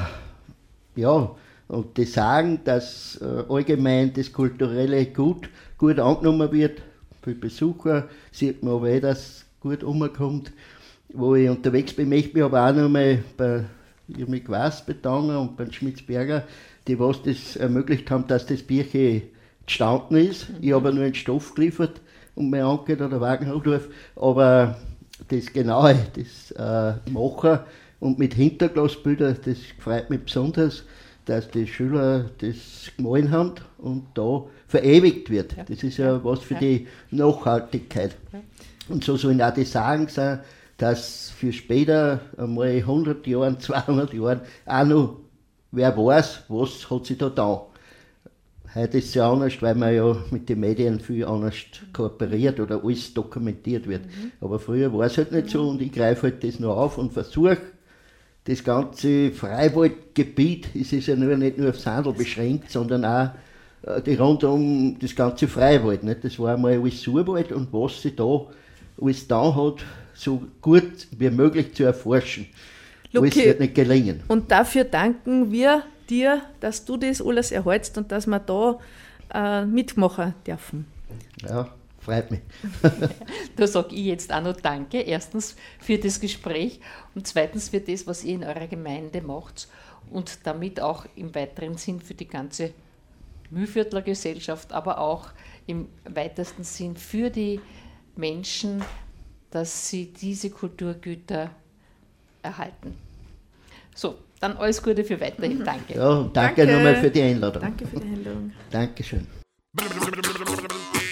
ja, und das Sagen, dass äh, allgemein das Kulturelle gut, gut angenommen wird. Für Besucher sieht man aber eh, dass es gut umkommt. Wo ich unterwegs bin, möchte ich mich aber auch noch mal bei Irmi Quast bedanken und beim Schmitzberger, die was das ermöglicht haben, dass das Bierchen gestanden ist. Ich habe nur einen Stoff geliefert und mein Onkel oder Wagenhofdorf, aber das Genaue, das äh, Machen und mit Hinterglasbildern, das freut mich besonders, dass die Schüler das gemahlen haben und da verewigt wird. Das ist ja was für die Nachhaltigkeit. Und so sollen auch die Sagen sein, dass für später einmal 100 Jahren, 200 Jahren auch noch, wer weiß, was hat sich da getan. Heute ist es ja anders, weil man ja mit den Medien viel anders kooperiert oder alles dokumentiert wird. Aber früher war es halt nicht so und ich greife halt das noch auf und versuche, das ganze Freiwaldgebiet, es ist ja nur, nicht nur auf Sandel beschränkt, sondern auch äh, die rund um das ganze Freiwald. Nicht? Das war einmal alles Urwald und was sie da alles da hat, so gut wie möglich zu erforschen. Luki, wird nicht gelingen. Und dafür danken wir dir, dass du das alles erhältst und dass wir da äh, mitmachen dürfen. Ja, freut mich. Da sage ich jetzt auch noch Danke. Erstens für das Gespräch und zweitens für das, was ihr in eurer Gemeinde macht und damit auch im weiteren Sinn für die ganze Mühlviertler Gesellschaft, aber auch im weitesten Sinn für die Menschen, dass sie diese Kulturgüter erhalten. So, dann alles Gute für weiterhin. Danke. Ja, danke, Danke. nochmal für die Einladung. Danke für die Einladung. Dankeschön.